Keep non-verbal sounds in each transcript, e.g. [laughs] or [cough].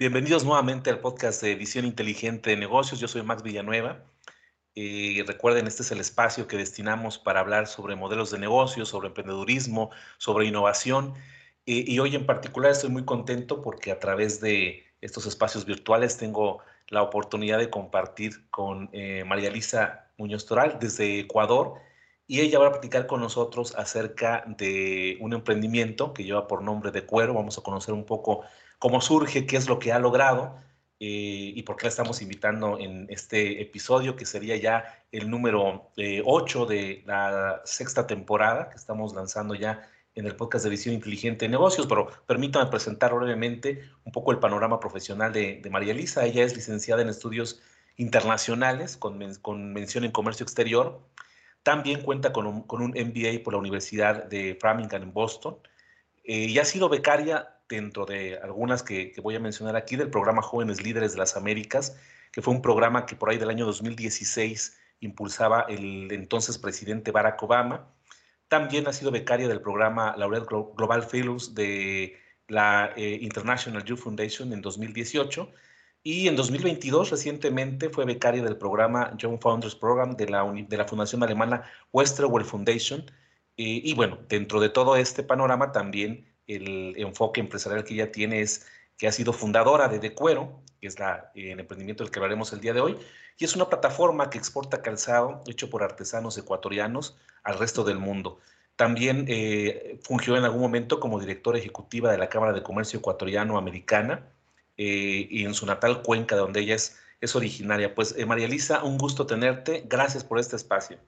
Bienvenidos nuevamente al podcast de Visión Inteligente de Negocios. Yo soy Max Villanueva. Eh, recuerden, este es el espacio que destinamos para hablar sobre modelos de negocios, sobre emprendedurismo, sobre innovación. Eh, y hoy en particular estoy muy contento porque a través de estos espacios virtuales tengo la oportunidad de compartir con eh, María Elisa Muñoz Toral desde Ecuador. Y ella va a platicar con nosotros acerca de un emprendimiento que lleva por nombre de Cuero. Vamos a conocer un poco cómo surge, qué es lo que ha logrado eh, y por qué la estamos invitando en este episodio, que sería ya el número 8 eh, de la sexta temporada que estamos lanzando ya en el podcast de Visión Inteligente de Negocios, pero permítame presentar brevemente un poco el panorama profesional de, María Elisa. Ella es licenciada en estudios internacionales con, con mención en comercio exterior. También cuenta con un, con un MBA por la Universidad de Framingham en Boston eh, y ha sido becaria dentro de algunas que, voy a mencionar aquí, del programa Jóvenes Líderes de las Américas, que fue un programa que por ahí del año 2016 impulsaba el entonces presidente Barack Obama. También ha sido becaria del programa Laurel Global Fellows de la eh, International Youth Foundation en 2018 y en 2022 recientemente fue becaria del programa Young Founders Program de la, de la fundación alemana Westerwelle Foundation. Eh, y bueno, dentro de todo este panorama también el enfoque empresarial que ella tiene es que ha sido fundadora de De Cuero, que es la, el emprendimiento del que hablaremos el día de hoy, y es una plataforma que exporta calzado hecho por artesanos ecuatorianos al resto del mundo. También eh, fungió en algún momento como directora ejecutiva de la Cámara de Comercio Ecuatoriano-Americana eh, y en su natal Cuenca, de donde ella es, es originaria. Pues eh, María Elisa, un gusto tenerte. Gracias por este espacio.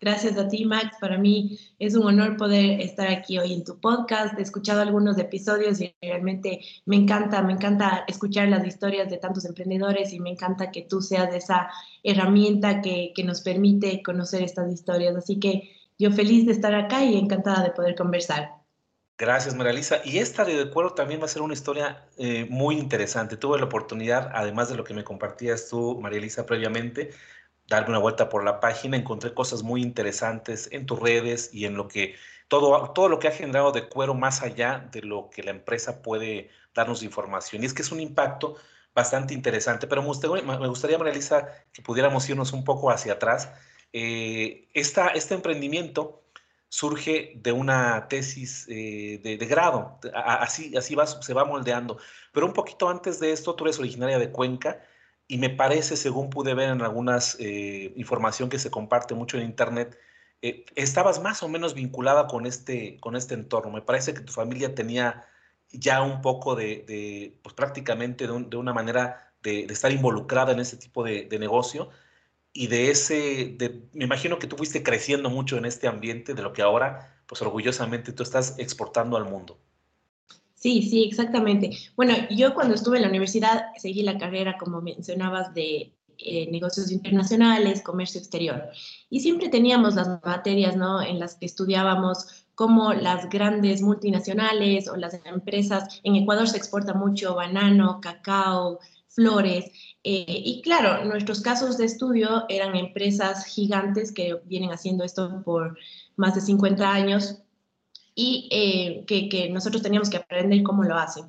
Gracias a ti, Max. Para mí es un honor poder estar aquí hoy en tu podcast. He escuchado algunos episodios y realmente me encanta, me encanta escuchar las historias de tantos emprendedores y me encanta que tú seas esa herramienta que, que nos permite conocer estas historias. Así que yo feliz de estar acá y encantada de poder conversar. Gracias, María Lisa. Y esta de acuerdo también va a ser una historia eh, muy interesante. Tuve la oportunidad, además de lo que me compartías tú, María Lisa, previamente, darme una vuelta por la página, encontré cosas muy interesantes en tus redes y en lo que todo, todo lo que ha generado de cuero más allá de lo que la empresa puede darnos información. Y es que es un impacto bastante interesante, pero me gustaría, me María que pudiéramos irnos un poco hacia atrás. Eh, este emprendimiento surge de una tesis eh, de, grado, así, así se va moldeando. Pero un poquito antes de esto, tú eres originaria de Cuenca y me parece, según pude ver en algunas eh, información que se comparte mucho en internet, eh, estabas más o menos vinculada con este, con este entorno. Me parece que tu familia tenía ya un poco de, pues prácticamente de, una manera de, estar involucrada en este tipo de, negocio y de ese, me imagino que tú fuiste creciendo mucho en este ambiente de lo que ahora, pues orgullosamente tú estás exportando al mundo. Sí, sí, exactamente. Bueno, yo cuando estuve en la universidad seguí la carrera, como mencionabas, de eh, negocios internacionales, comercio exterior. Y siempre teníamos las materias, ¿no? En las que estudiábamos cómo las grandes multinacionales o las empresas, en Ecuador se exporta mucho banano, cacao, flores. Eh, y claro, nuestros casos de estudio eran empresas gigantes que vienen haciendo esto por más de 50 años y eh, que, nosotros teníamos que aprender cómo lo hacen.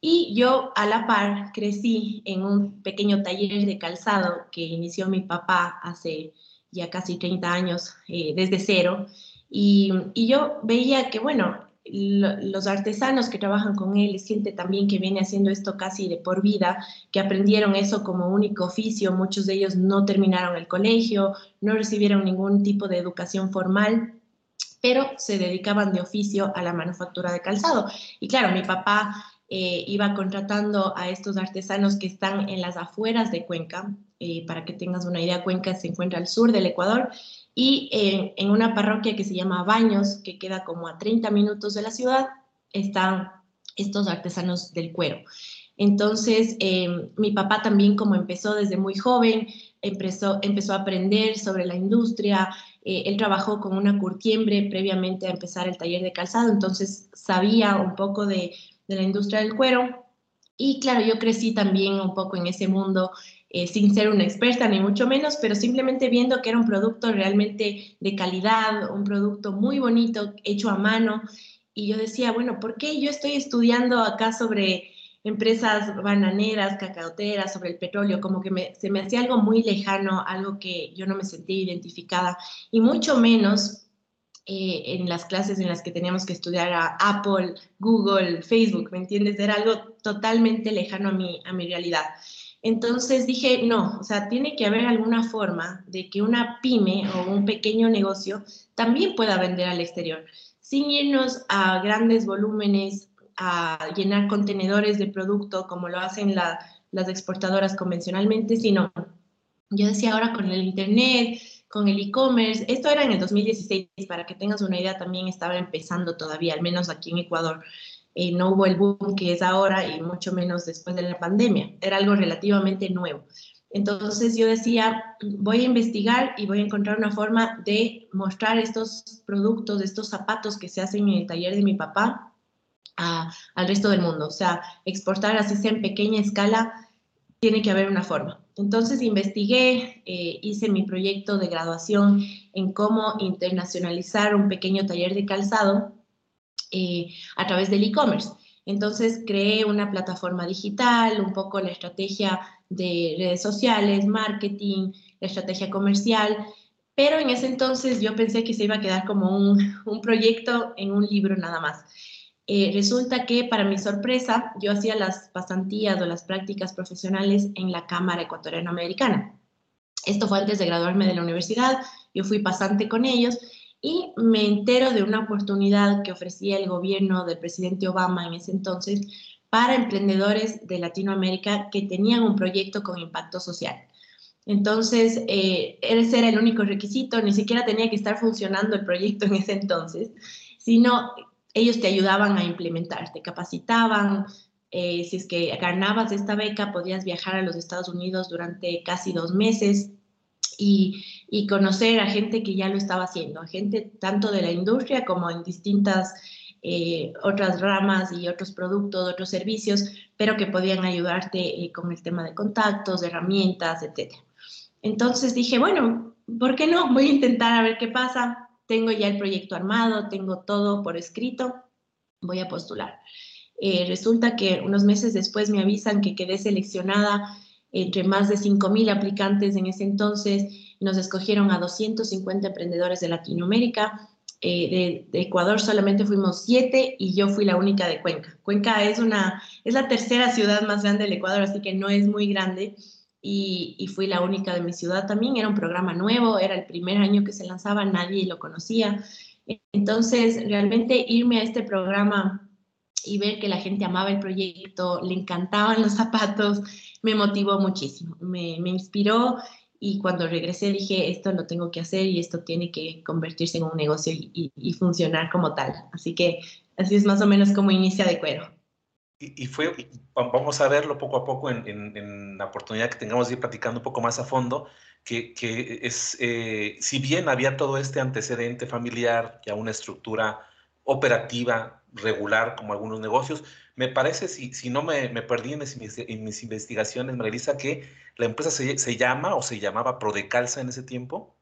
Y yo a la par crecí en un pequeño taller de calzado que inició mi papá hace ya casi 30 años, eh, desde cero. Y, yo veía que, bueno, los artesanos que trabajan con él gente también que viene haciendo esto casi de por vida, que aprendieron eso como único oficio. Muchos de ellos no terminaron el colegio, no recibieron ningún tipo de educación formal pero se dedicaban de oficio a la manufactura de calzado. Y claro, mi papá eh, iba contratando a estos artesanos que están en las afueras de Cuenca. Eh, para que tengas una idea, Cuenca se encuentra al sur del Ecuador y en una parroquia que se llama Baños, que queda como a 30 minutos de la ciudad, están estos artesanos del cuero. Entonces, eh, mi papá también, como empezó desde muy joven, empezó, empezó a aprender sobre la industria, eh, él trabajó con una curtiembre previamente a empezar el taller de calzado, entonces sabía un poco de, la industria del cuero. Y claro, yo crecí también un poco en ese mundo eh, sin ser una experta ni mucho menos, pero simplemente viendo que era un producto realmente de calidad, un producto muy bonito, hecho a mano. Y yo decía, bueno, ¿por qué yo estoy estudiando acá sobre empresas bananeras, cacaoteras, sobre el petróleo, como que se me hacía algo muy lejano, algo que yo no me sentía identificada, y mucho menos eh, en las clases en las que teníamos que estudiar a Apple, Google, Facebook, ¿me entiendes? Era algo totalmente lejano a mi, a mi realidad. Entonces dije, no, o sea, tiene que haber alguna forma de que una pyme o un pequeño negocio también pueda vender al exterior, sin irnos a grandes volúmenes, a llenar contenedores de producto como lo hacen las exportadoras convencionalmente, sino yo decía ahora con el Internet, con el e-commerce, esto era en el 2016, para que tengas una idea, también estaba empezando todavía, al menos aquí en Ecuador. Eh, no hubo el boom que es ahora y mucho menos después de la pandemia. Era algo relativamente nuevo. Entonces yo decía, voy a investigar y voy a encontrar una forma de mostrar estos productos, estos zapatos que se hacen en el taller de mi papá al resto del mundo. O sea, exportar así sea en pequeña escala, tiene que haber una forma. Entonces investigué, eh, hice mi proyecto de graduación en cómo internacionalizar un pequeño taller de calzado eh, a través del e-commerce. Entonces creé una plataforma digital, un poco la estrategia de redes sociales, marketing, la estrategia comercial, pero en ese entonces yo pensé que se iba a quedar como un, un proyecto en un libro nada más. Eh, resulta que para mi sorpresa yo hacía las pasantías o las prácticas profesionales en la Cámara Ecuatoriana Americana. Esto fue antes de graduarme de la universidad, yo fui pasante con ellos y me entero de una oportunidad que ofrecía el gobierno del presidente Obama en ese entonces para emprendedores de Latinoamérica que tenían un proyecto con impacto social. Entonces, eh, ese era el único requisito, ni siquiera tenía que estar funcionando el proyecto en ese entonces, sino ellos te ayudaban a implementar, te capacitaban. Eh, si es que ganabas esta beca, podías viajar a los Estados Unidos durante casi dos meses y, conocer a gente que ya lo estaba haciendo, gente tanto de la industria como en distintas eh, otras ramas y otros productos, otros servicios, pero que podían ayudarte eh, con el tema de contactos, de herramientas, etc. Entonces dije, bueno, ¿por qué no? Voy a intentar a ver qué pasa. Tengo ya el proyecto armado, tengo todo por escrito, voy a postular. Eh, resulta que unos meses después me avisan que quedé seleccionada entre más de 5.000 aplicantes en ese entonces. Nos escogieron a 250 emprendedores de Latinoamérica. Eh, de, Ecuador solamente fuimos siete y yo fui la única de Cuenca. Cuenca es, una, es la tercera ciudad más grande del Ecuador, así que no es muy grande. Y, y, fui la única de mi ciudad también. Era un programa nuevo, era el primer año que se lanzaba, nadie lo conocía. Entonces, realmente irme a este programa y ver que la gente amaba el proyecto, le encantaban los zapatos, me motivó muchísimo, me, me inspiró y cuando regresé dije, esto lo tengo que hacer y esto tiene que convertirse en un negocio y, y, funcionar como tal. Así que así es más o menos como inicia de cuero. Y, y fue, vamos a verlo poco a poco en, en, la oportunidad que tengamos de ir platicando un poco más a fondo, que, que es, eh, si bien había todo este antecedente familiar, ya una estructura operativa regular como algunos negocios, me parece, si, si no me, me perdí en mis, en mis, investigaciones, Marisa, que la empresa se, se, llama o se llamaba Prodecalza en ese tiempo.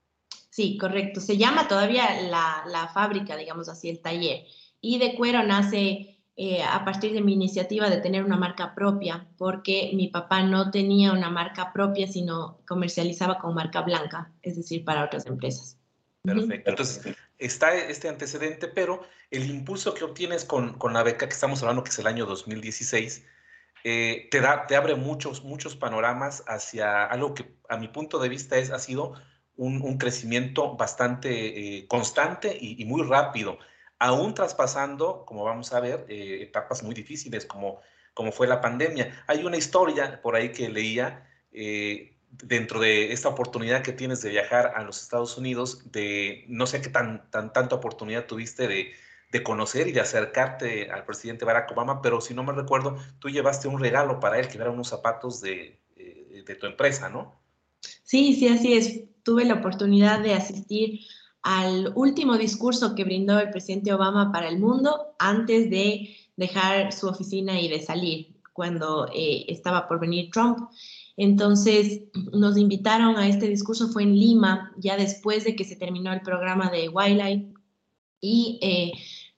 Sí, correcto. Se llama todavía la, la fábrica, digamos así, el taller. Y de cuero nace eh, a partir de mi iniciativa de tener una marca propia, porque mi papá no tenía una marca propia, sino comercializaba con marca blanca, es decir, para otras empresas. Perfecto. Entonces, está este antecedente, pero el impulso que obtienes con, con, la beca que estamos hablando, que es el año 2016, eh, te, da, te abre muchos, muchos panoramas hacia algo que a mi punto de vista es, ha sido un, un crecimiento bastante eh, constante y, y, muy rápido, aún traspasando, como vamos a ver, eh, etapas muy difíciles como, como fue la pandemia. Hay una historia por ahí que leía eh, dentro de esta oportunidad que tienes de viajar a los Estados Unidos, de no sé qué tan, tan tanta oportunidad tuviste de, de, conocer y de acercarte al presidente Barack Obama, pero si no me recuerdo, tú llevaste un regalo para él, que eran unos zapatos de, eh, de tu empresa, ¿no? Sí, sí, así es. Tuve la oportunidad de asistir al último discurso que brindó el presidente Obama para el mundo antes de dejar su oficina y de salir, cuando eh, estaba por venir Trump. Entonces nos invitaron a este discurso, fue en Lima, ya después de que se terminó el programa de Wildlife, y eh,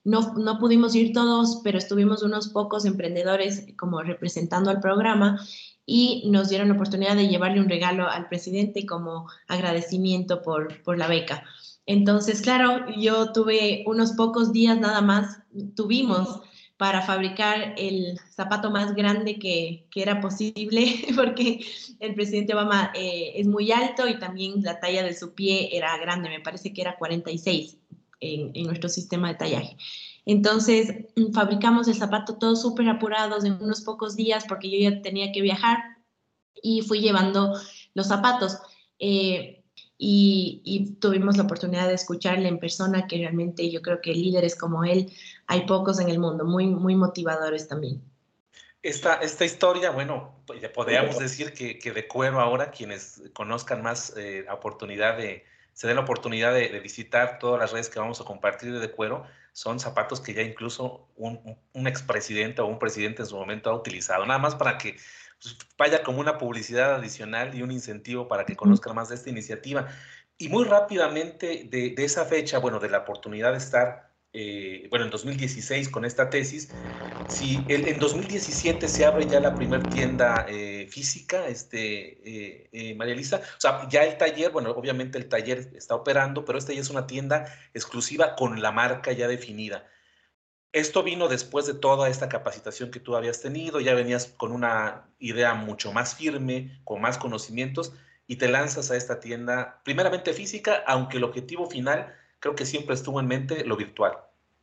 No, no pudimos ir todos, pero estuvimos unos pocos emprendedores como representando al programa y nos dieron la oportunidad de llevarle un regalo al presidente como agradecimiento por, por la beca. Entonces, claro, yo tuve unos pocos días nada más, tuvimos para fabricar el zapato más grande que, que era posible, [laughs] porque el presidente Obama eh, es muy alto y también la talla de su pie era grande, me parece que era 46 en, nuestro sistema de tallaje. Entonces, mm, fabricamos el zapato todos súper apurados en unos pocos días porque yo ya tenía que viajar y fui llevando los zapatos. Eh, y, tuvimos la oportunidad de escucharle en persona, que realmente yo creo que líderes como él hay pocos en el mundo, muy, muy motivadores también. Esta, esta historia, bueno, pues, podríamos decir que, que, de cuero ahora, quienes conozcan más eh, oportunidad de, se den la oportunidad de, visitar todas las redes que vamos a compartir de, de cuero, son zapatos que ya incluso un, un expresidente o un presidente en su momento ha utilizado, nada más para que pues, vaya como una publicidad adicional y un incentivo para que conozcan más de esta iniciativa. Y muy rápidamente de, esa fecha, bueno, de la oportunidad de estar, eh, bueno, en 2016 con esta tesis, si en 2017 se abre ya la primera tienda eh, física, este, eh, María Elisa, o sea, ya el taller, bueno, obviamente el taller está operando, pero esta ya es una tienda exclusiva con la marca ya definida. Esto vino después de toda esta capacitación que tú habías tenido, ya venías con una idea mucho más firme, con más conocimientos y te lanzas a esta tienda, primeramente física, aunque el objetivo final creo que siempre estuvo en mente lo virtual.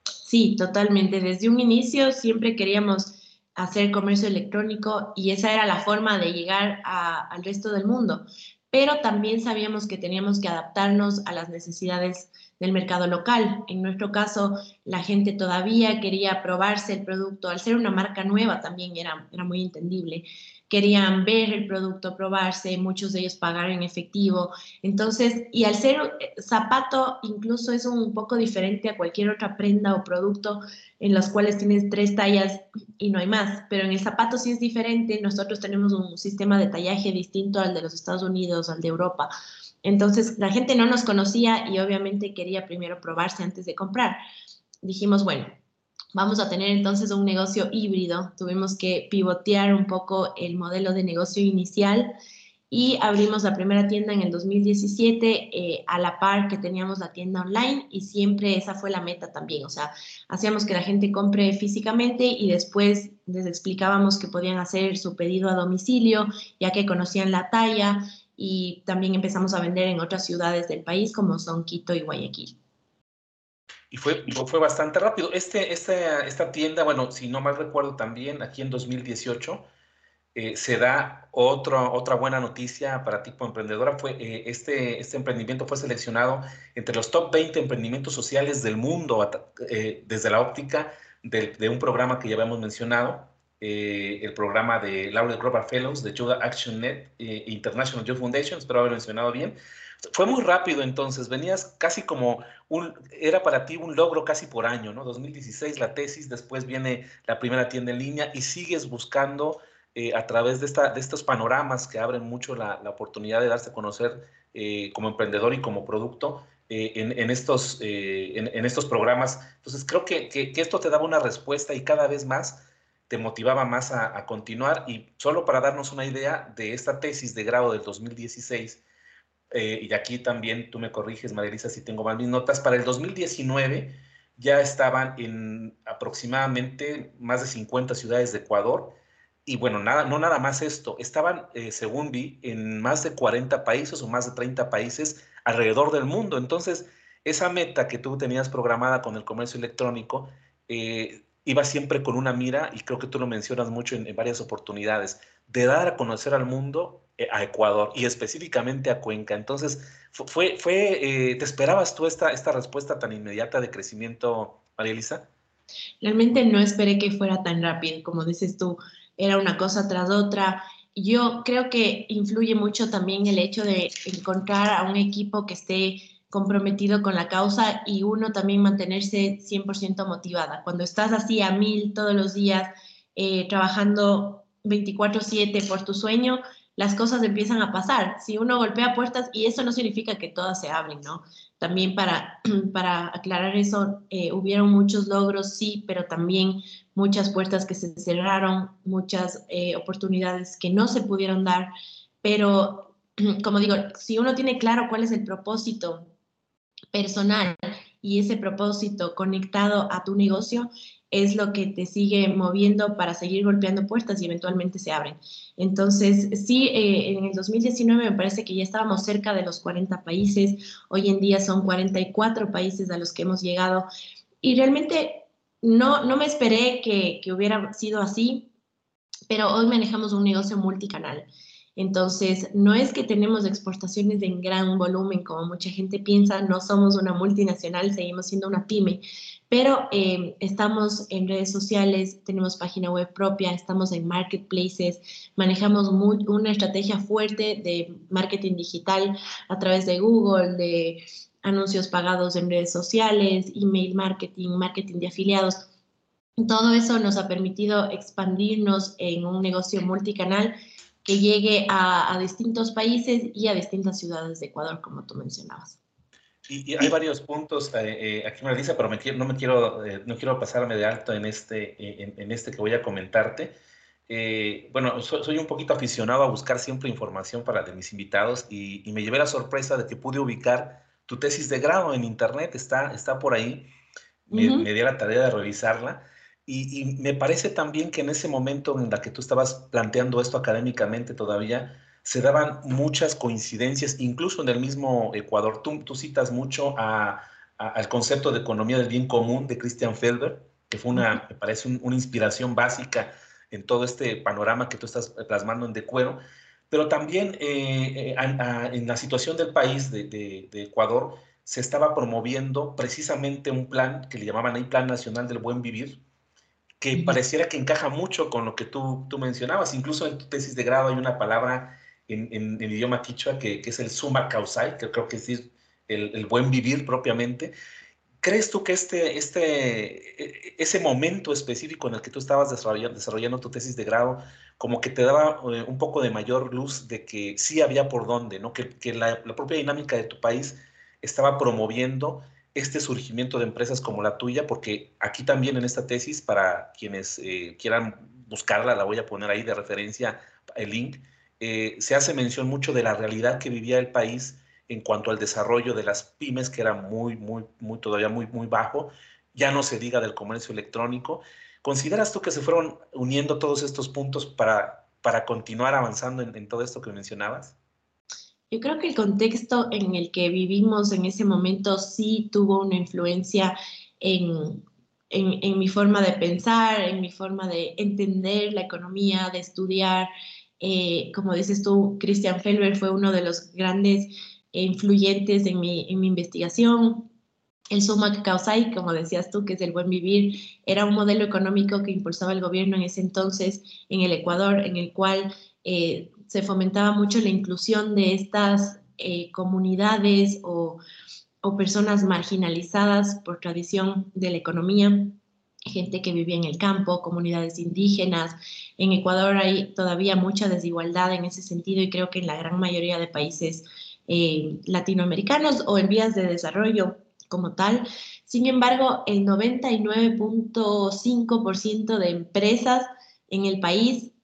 Sí, totalmente. Desde un inicio siempre queríamos hacer comercio electrónico y esa era la forma de llegar al resto del mundo. Pero también sabíamos que teníamos que adaptarnos a las necesidades del mercado local. En nuestro caso, la gente todavía quería probarse el producto. Al ser una marca nueva también era, era muy entendible. Querían ver el producto, probarse, muchos de ellos pagar en efectivo. Entonces, y al ser eh, zapato, incluso es un poco diferente a cualquier otra prenda o producto en los cuales tienes tres tallas y no hay más. Pero en el zapato sí es diferente. Nosotros tenemos un sistema de tallaje distinto al de los Estados Unidos, al de Europa. Entonces la gente no nos conocía y obviamente quería primero probarse antes de comprar. Dijimos, bueno, vamos a tener entonces un negocio híbrido. Tuvimos que pivotear un poco el modelo de negocio inicial y abrimos la primera tienda en el 2017 eh, a la par que teníamos la tienda online y siempre esa fue la meta también. O sea, hacíamos que la gente compre físicamente y después les explicábamos que podían hacer su pedido a domicilio ya que conocían la talla y también empezamos a vender en otras ciudades del país como son Quito y Guayaquil. Y fue, fue bastante rápido. Este, esta, esta tienda, bueno, si no mal recuerdo también, aquí en 2018 eh, se da otro, otra buena noticia para tipo emprendedora. Fue, eh, este, este emprendimiento fue seleccionado entre los top 20 emprendimientos sociales del mundo eh, desde la óptica de, un programa que ya habíamos mencionado, el programa de Laurel Grover Fellows de Yoga Action Net International Youth Foundation, espero haberlo mencionado bien. Fue muy rápido entonces, venías casi como era para ti un logro casi por año, ¿no? 2016 la tesis, después viene la primera tienda en línea y sigues buscando eh, a través de, esta, de estos panoramas que abren mucho la, la oportunidad de darse a conocer como emprendedor y como producto, en, en, estos, en, en, estos programas. Entonces, creo que, que, esto te daba una respuesta y cada vez más te motivaba más a, continuar. Y solo para darnos una idea de esta tesis de grado del 2016, eh, y aquí también tú me corriges, Marilisa, si tengo mal mis notas, para el 2019 ya estaban en aproximadamente más de 50 ciudades de Ecuador. Y bueno, nada, no nada más esto, estaban, eh, según vi, en más de 40 países o más de 30 países alrededor del mundo. Entonces, esa meta que tú tenías programada con el comercio electrónico, eh, iba siempre con una mira, y creo que tú lo mencionas mucho en, varias oportunidades, de dar a conocer al mundo eh, a Ecuador y específicamente a Cuenca. Entonces, fue, fue ¿te esperabas tú esta, esta respuesta tan inmediata de crecimiento, María Elisa? Realmente no esperé que fuera tan rápido, como dices tú, era una cosa tras otra. Yo creo que influye mucho también el hecho de encontrar a un equipo que esté comprometido con la causa y uno también mantenerse 100% motivada. Cuando estás así a mil todos los días, eh, trabajando 24/7 por tu sueño, las cosas empiezan a pasar. Si uno golpea puertas, y eso no significa que todas se abren, ¿no? También para, [clears throat] para aclarar eso, eh, hubieron muchos logros, sí, pero también muchas puertas que se cerraron, muchas eh, oportunidades que no se pudieron dar, pero [clears throat] como digo, si uno tiene claro cuál es el propósito personal y ese propósito conectado a tu negocio, es lo que te sigue moviendo para seguir golpeando puertas y eventualmente se abren. Entonces, sí, eh, en el 2019 me parece que ya estábamos cerca de los 40 países, hoy en día son 44 países a los que hemos llegado y realmente no, no me esperé que, que hubiera sido así, pero hoy manejamos un negocio multicanal. Entonces, no es que tenemos exportaciones en gran volumen, como mucha gente piensa, no somos una multinacional, seguimos siendo una pyme, pero eh, estamos en redes sociales, tenemos página web propia, estamos en marketplaces, manejamos una estrategia fuerte de marketing digital a través de Google, de anuncios pagados en redes sociales, email marketing, marketing de afiliados. Todo eso nos ha permitido expandirnos en un negocio multicanal que llegue a, distintos países y a distintas ciudades de Ecuador, como tú mencionabas. Y, hay varios puntos eh, eh, aquí me dice, pero me no me quiero, eh, no quiero pasarme de alto en este, en, este que voy a comentarte. bueno, soy, un poquito aficionado a buscar siempre información para de mis invitados y, me llevé la sorpresa de que pude ubicar tu tesis de grado en internet, está, está por ahí, me, me di la tarea de revisarla y, me parece también que en ese momento en la que tú estabas planteando esto académicamente todavía, se daban muchas coincidencias, incluso en el mismo Ecuador. Tú, tú citas mucho al concepto de economía del bien común de Christian Felber, que fue una, me parece una inspiración básica en todo este panorama que tú estás plasmando en De Cuero, pero también eh, eh, en la situación del país de, de, de, Ecuador se estaba promoviendo precisamente un plan que le llamaban ahí Plan Nacional del Buen Vivir, que pareciera que encaja mucho con lo que tú, tú mencionabas. Incluso en tu tesis de grado hay una palabra en, en, el idioma quichua que, que, es el suma causai, que creo que es decir el, el, buen vivir propiamente. ¿Crees tú que este, este, e, ese momento específico en el que tú estabas desarrollando, desarrollando tu tesis de grado, como que te daba eh, un poco de mayor luz de que sí había por dónde, ¿no? que, que la, la propia dinámica de tu país estaba promoviendo este surgimiento de empresas como la tuya, porque aquí también en esta tesis, para quienes eh, quieran buscarla, la voy a poner ahí de referencia, el link, eh, se hace mención mucho de la realidad que vivía el país en cuanto al desarrollo de las pymes, que era muy, muy, muy, todavía muy, muy bajo, ya no se diga del comercio electrónico. ¿Consideras tú que se fueron uniendo todos estos puntos para, para continuar avanzando en, en todo esto que mencionabas? Yo creo que el contexto en el que vivimos en ese momento sí tuvo una influencia en, en, mi forma de pensar, en mi forma de entender la economía, de estudiar. Eh, como dices tú, Christian Felber fue uno de los grandes influyentes en mi, en mi investigación. El Sumac Causai, como decías tú, que es el buen vivir, era un modelo económico que impulsaba el gobierno en ese entonces en el Ecuador, en el cual eh, se fomentaba mucho la inclusión de estas eh, comunidades o, personas marginalizadas por tradición de la economía, gente que vivía en el campo, comunidades indígenas. En Ecuador hay todavía mucha desigualdad en ese sentido y creo que en la gran mayoría de países eh, latinoamericanos o en vías de desarrollo como tal. Sin embargo, el 99.5% de empresas en el país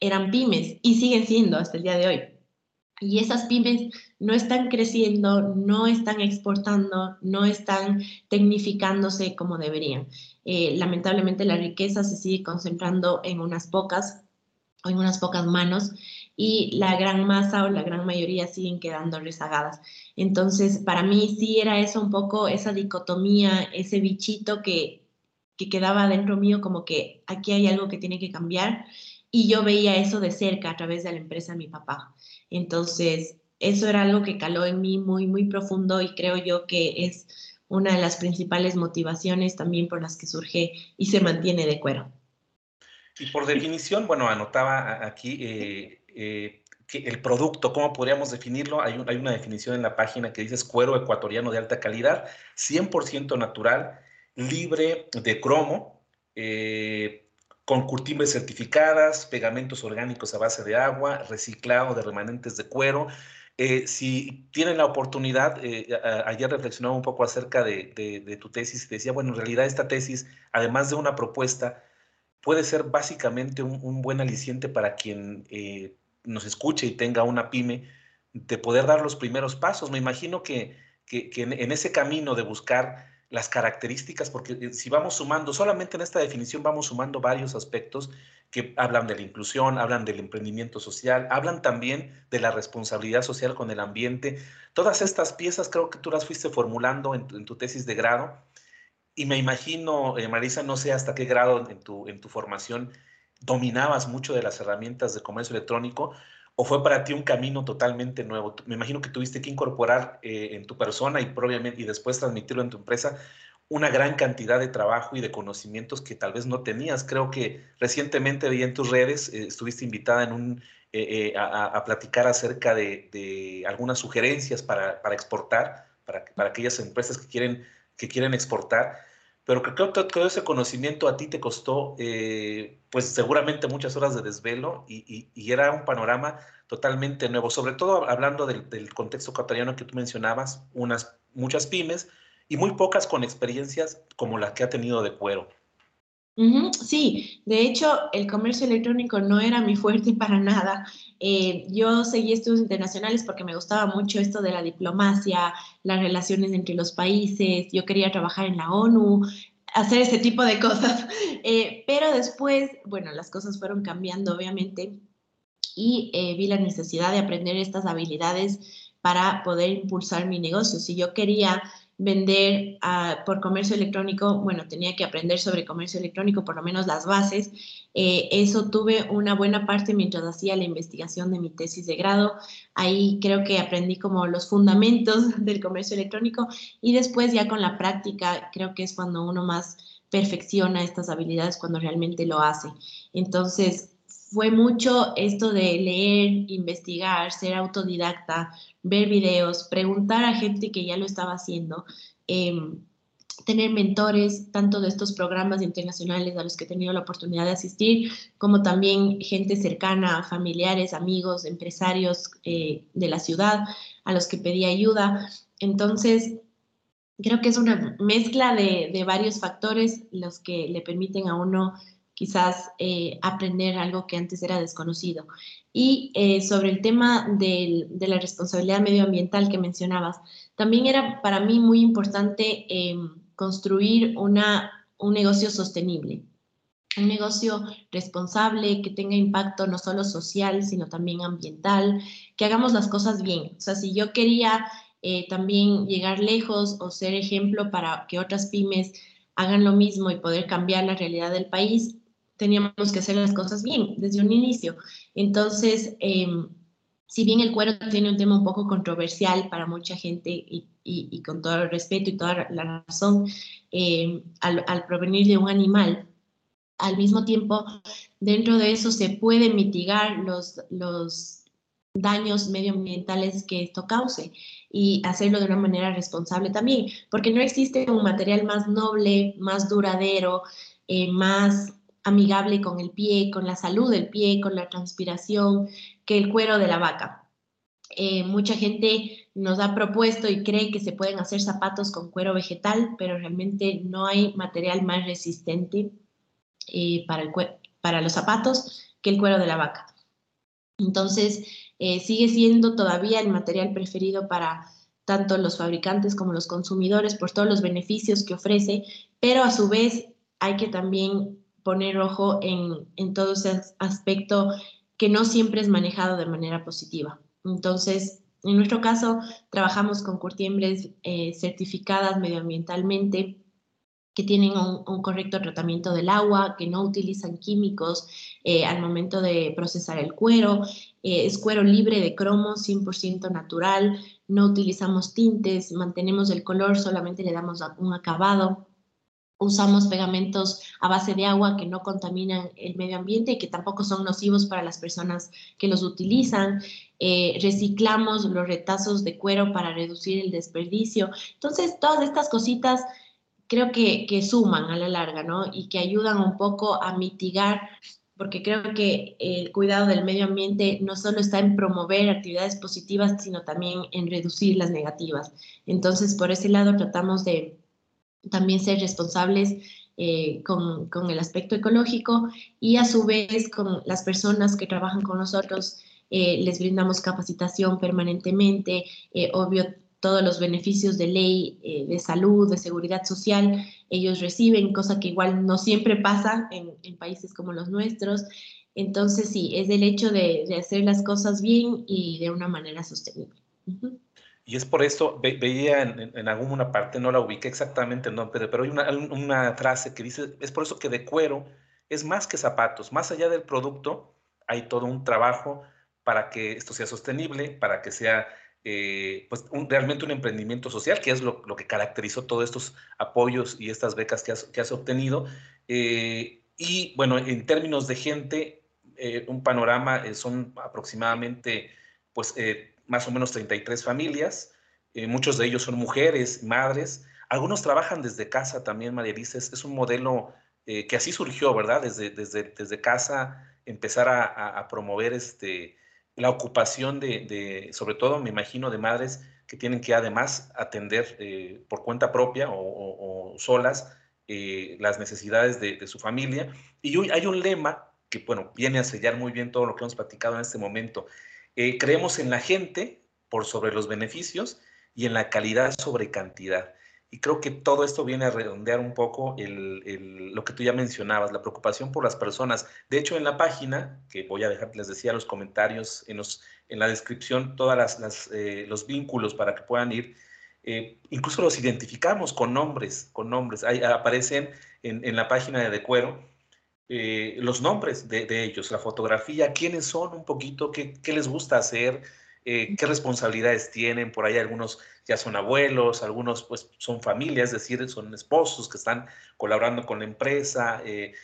eran pymes y siguen siendo hasta el día de hoy. Y esas pymes no están creciendo, no están exportando, no están tecnificándose como deberían. Eh, lamentablemente la riqueza se sigue concentrando en unas pocas o en unas pocas manos y la gran masa o la gran mayoría siguen quedando rezagadas. Entonces, para mí sí era eso un poco, esa dicotomía, ese bichito que, que quedaba dentro mío como que aquí hay algo que tiene que cambiar y yo veía eso de cerca a través de la empresa de mi papá. Entonces, eso era algo que caló en mí muy, muy profundo y creo yo que es una de las principales motivaciones también por las que surge y se mantiene de cuero. Y por definición, bueno, anotaba aquí eh, eh, que el producto, ¿cómo podríamos definirlo? Hay, una definición en la página que dice cuero ecuatoriano de alta calidad, 100% natural, libre de cromo, eh, con curtimbres certificadas, pegamentos orgánicos a base de agua, reciclado de remanentes de cuero. Eh, si tienen la oportunidad, eh, ayer reflexionaba un poco acerca de, tu tesis y decía, bueno, en realidad esta tesis, además de una propuesta, puede ser básicamente un, buen aliciente para quien eh, nos escuche y tenga una pyme de poder dar los primeros pasos. Me imagino que, en, ese camino de buscar las características, porque eh, si vamos sumando, solamente en esta definición vamos sumando varios aspectos que hablan de la inclusión, hablan del emprendimiento social, hablan también de la responsabilidad social con el ambiente. Todas estas piezas creo que tú las fuiste formulando en, tu tesis de grado y me imagino, eh, Marisa, no sé hasta qué grado en tu, en tu formación dominabas mucho de las herramientas de comercio electrónico, ¿O fue para ti un camino totalmente nuevo? Me imagino que tuviste que incorporar eh, en tu persona y, y después transmitirlo en tu empresa una gran cantidad de trabajo y de conocimientos que tal vez no tenías. Creo que recientemente vi en tus redes, eh, estuviste invitada en un, eh, a, platicar acerca de, algunas sugerencias para, para exportar, para, para, aquellas empresas que quieren, que quieren exportar pero creo que todo ese conocimiento a ti te costó, eh, pues seguramente muchas horas de desvelo y, era un panorama totalmente nuevo, sobre todo hablando del, contexto ecuatoriano que tú mencionabas, unas, muchas pymes y muy pocas con experiencias como la que ha tenido de cuero. Sí, de hecho, el comercio electrónico no era mi fuerte [laughs] para nada. Eh, yo seguí estudios internacionales porque me gustaba mucho esto de la diplomacia, las relaciones entre los países, yo quería trabajar en la ONU, hacer ese tipo de cosas. [laughs] Eh, pero después, bueno, las cosas fueron cambiando, obviamente, y eh, vi la necesidad de aprender estas habilidades para poder impulsar mi negocio. Si yo quería vender ah, por comercio electrónico, bueno, tenía que aprender sobre comercio electrónico, por lo menos las bases. Eh, eso tuve una buena parte mientras hacía la investigación de mi tesis de grado. Ahí creo que aprendí como los fundamentos [laughs] del comercio electrónico y después ya con la práctica creo que es cuando uno más perfecciona estas habilidades cuando realmente lo hace. Entonces, fue mucho esto de leer, investigar, ser autodidacta, ver videos, preguntar a gente que ya lo estaba haciendo, em, tener mentores, tanto de estos programas internacionales a los que he tenido la oportunidad de asistir, como también gente cercana, familiares, amigos, empresarios eh, de la ciudad a los que pedí ayuda. Entonces, creo que es una mezcla de, de varios factores los que le permiten a uno quizás eh, aprender algo que antes era desconocido. Y eh, sobre el tema de la responsabilidad medioambiental que mencionabas, también era para mí muy importante em, construir una, un negocio sostenible, un negocio responsable que tenga impacto no solo social, sino también ambiental, que hagamos las cosas bien. O sea, si yo quería eh, también llegar lejos o ser ejemplo para que otras pymes hagan lo mismo y poder cambiar la realidad del país, teníamos que hacer las cosas bien desde un inicio. Entonces, em, si bien el cuero tiene un tema un poco controversial para mucha gente y, y, con todo el respeto y toda la razón, em, al, al, provenir de un animal, al mismo tiempo, dentro de eso se puede mitigar los, los daños medioambientales que esto cause y hacerlo de una manera responsable también, porque no existe un material más noble, más duradero, eh, más amigable con el pie, con la salud del pie, con la transpiración, que el cuero de la vaca. Eh, mucha gente nos ha propuesto y cree que se pueden hacer zapatos con cuero vegetal, pero realmente no hay material más resistente eh, para, los zapatos que el cuero de la vaca. Entonces, eh, sigue siendo todavía el material preferido para tanto los fabricantes como los consumidores por todos los beneficios que ofrece, pero a su vez hay que también poner ojo en, en todo ese aspecto que no siempre es manejado de manera positiva. Entonces, en nuestro caso, trabajamos con curtiembres eh, certificadas medioambientalmente que tienen un, correcto tratamiento del agua, que no utilizan químicos eh, al momento de procesar el cuero. Eh, es cuero libre de cromo, 100% natural, no utilizamos tintes, mantenemos el color, solamente le damos un acabado usamos pegamentos a base de agua que no contaminan el medio ambiente y que tampoco son nocivos para las personas que los utilizan. Eh, reciclamos los retazos de cuero para reducir el desperdicio. Entonces, todas estas cositas creo que, que suman a la larga, ¿no? Y que ayudan un poco a mitigar porque creo que el cuidado del medio ambiente no solo está en promover actividades positivas, sino también en reducir las negativas. Entonces, por ese lado, tratamos de también ser responsables eh, con, con, el aspecto ecológico y a su vez con las personas que trabajan con nosotros. Eh, les brindamos capacitación permanentemente, eh, obvio todos los beneficios de ley eh, de salud, de seguridad social, ellos reciben, cosa que igual no siempre pasa en, países como los nuestros. Entonces, sí, es el hecho de, hacer las cosas bien y de una manera sostenible. Y es por eso, veía en, alguna parte, no la ubiqué exactamente, no, pero, pero hay una, una frase que dice, es por eso que de cuero es más que zapatos, más allá del producto, hay todo un trabajo para que esto sea sostenible, para que sea eh, pues realmente un emprendimiento social, que es lo, que caracterizó todos estos apoyos y estas becas que has, que has obtenido. Eh, y bueno, en términos de gente, eh, un panorama son aproximadamente pues más o menos 33 familias, muchos de ellos son mujeres, madres, algunos trabajan desde casa también, María Elisa, es, un modelo que así surgió, ¿verdad? Desde, desde, desde casa empezar a, a promover este, la ocupación de, sobre todo me imagino, de madres que tienen que además atender eh, por cuenta propia o, solas eh, las necesidades de, su familia. Y hay un lema que, bueno, viene a sellar muy bien todo lo que hemos platicado en este momento. Eh, creemos en la gente por sobre los beneficios y en la calidad sobre cantidad. Y creo que todo esto viene a redondear un poco lo que tú ya mencionabas, la preocupación por las personas. De hecho, en la página, que voy a dejar, les decía, los comentarios, en, los, en la descripción, todos las, eh, los vínculos para que puedan ir. Eh, incluso los identificamos con nombres, con nombres. Ahí aparecen en, la página de Decuero eh, los nombres de, ellos, la fotografía, quiénes son un poquito, qué, qué les gusta hacer, qué responsabilidades tienen. Por ahí algunos ya son abuelos, algunos pues son familias, es decir, son esposos que están colaborando con la empresa, eh,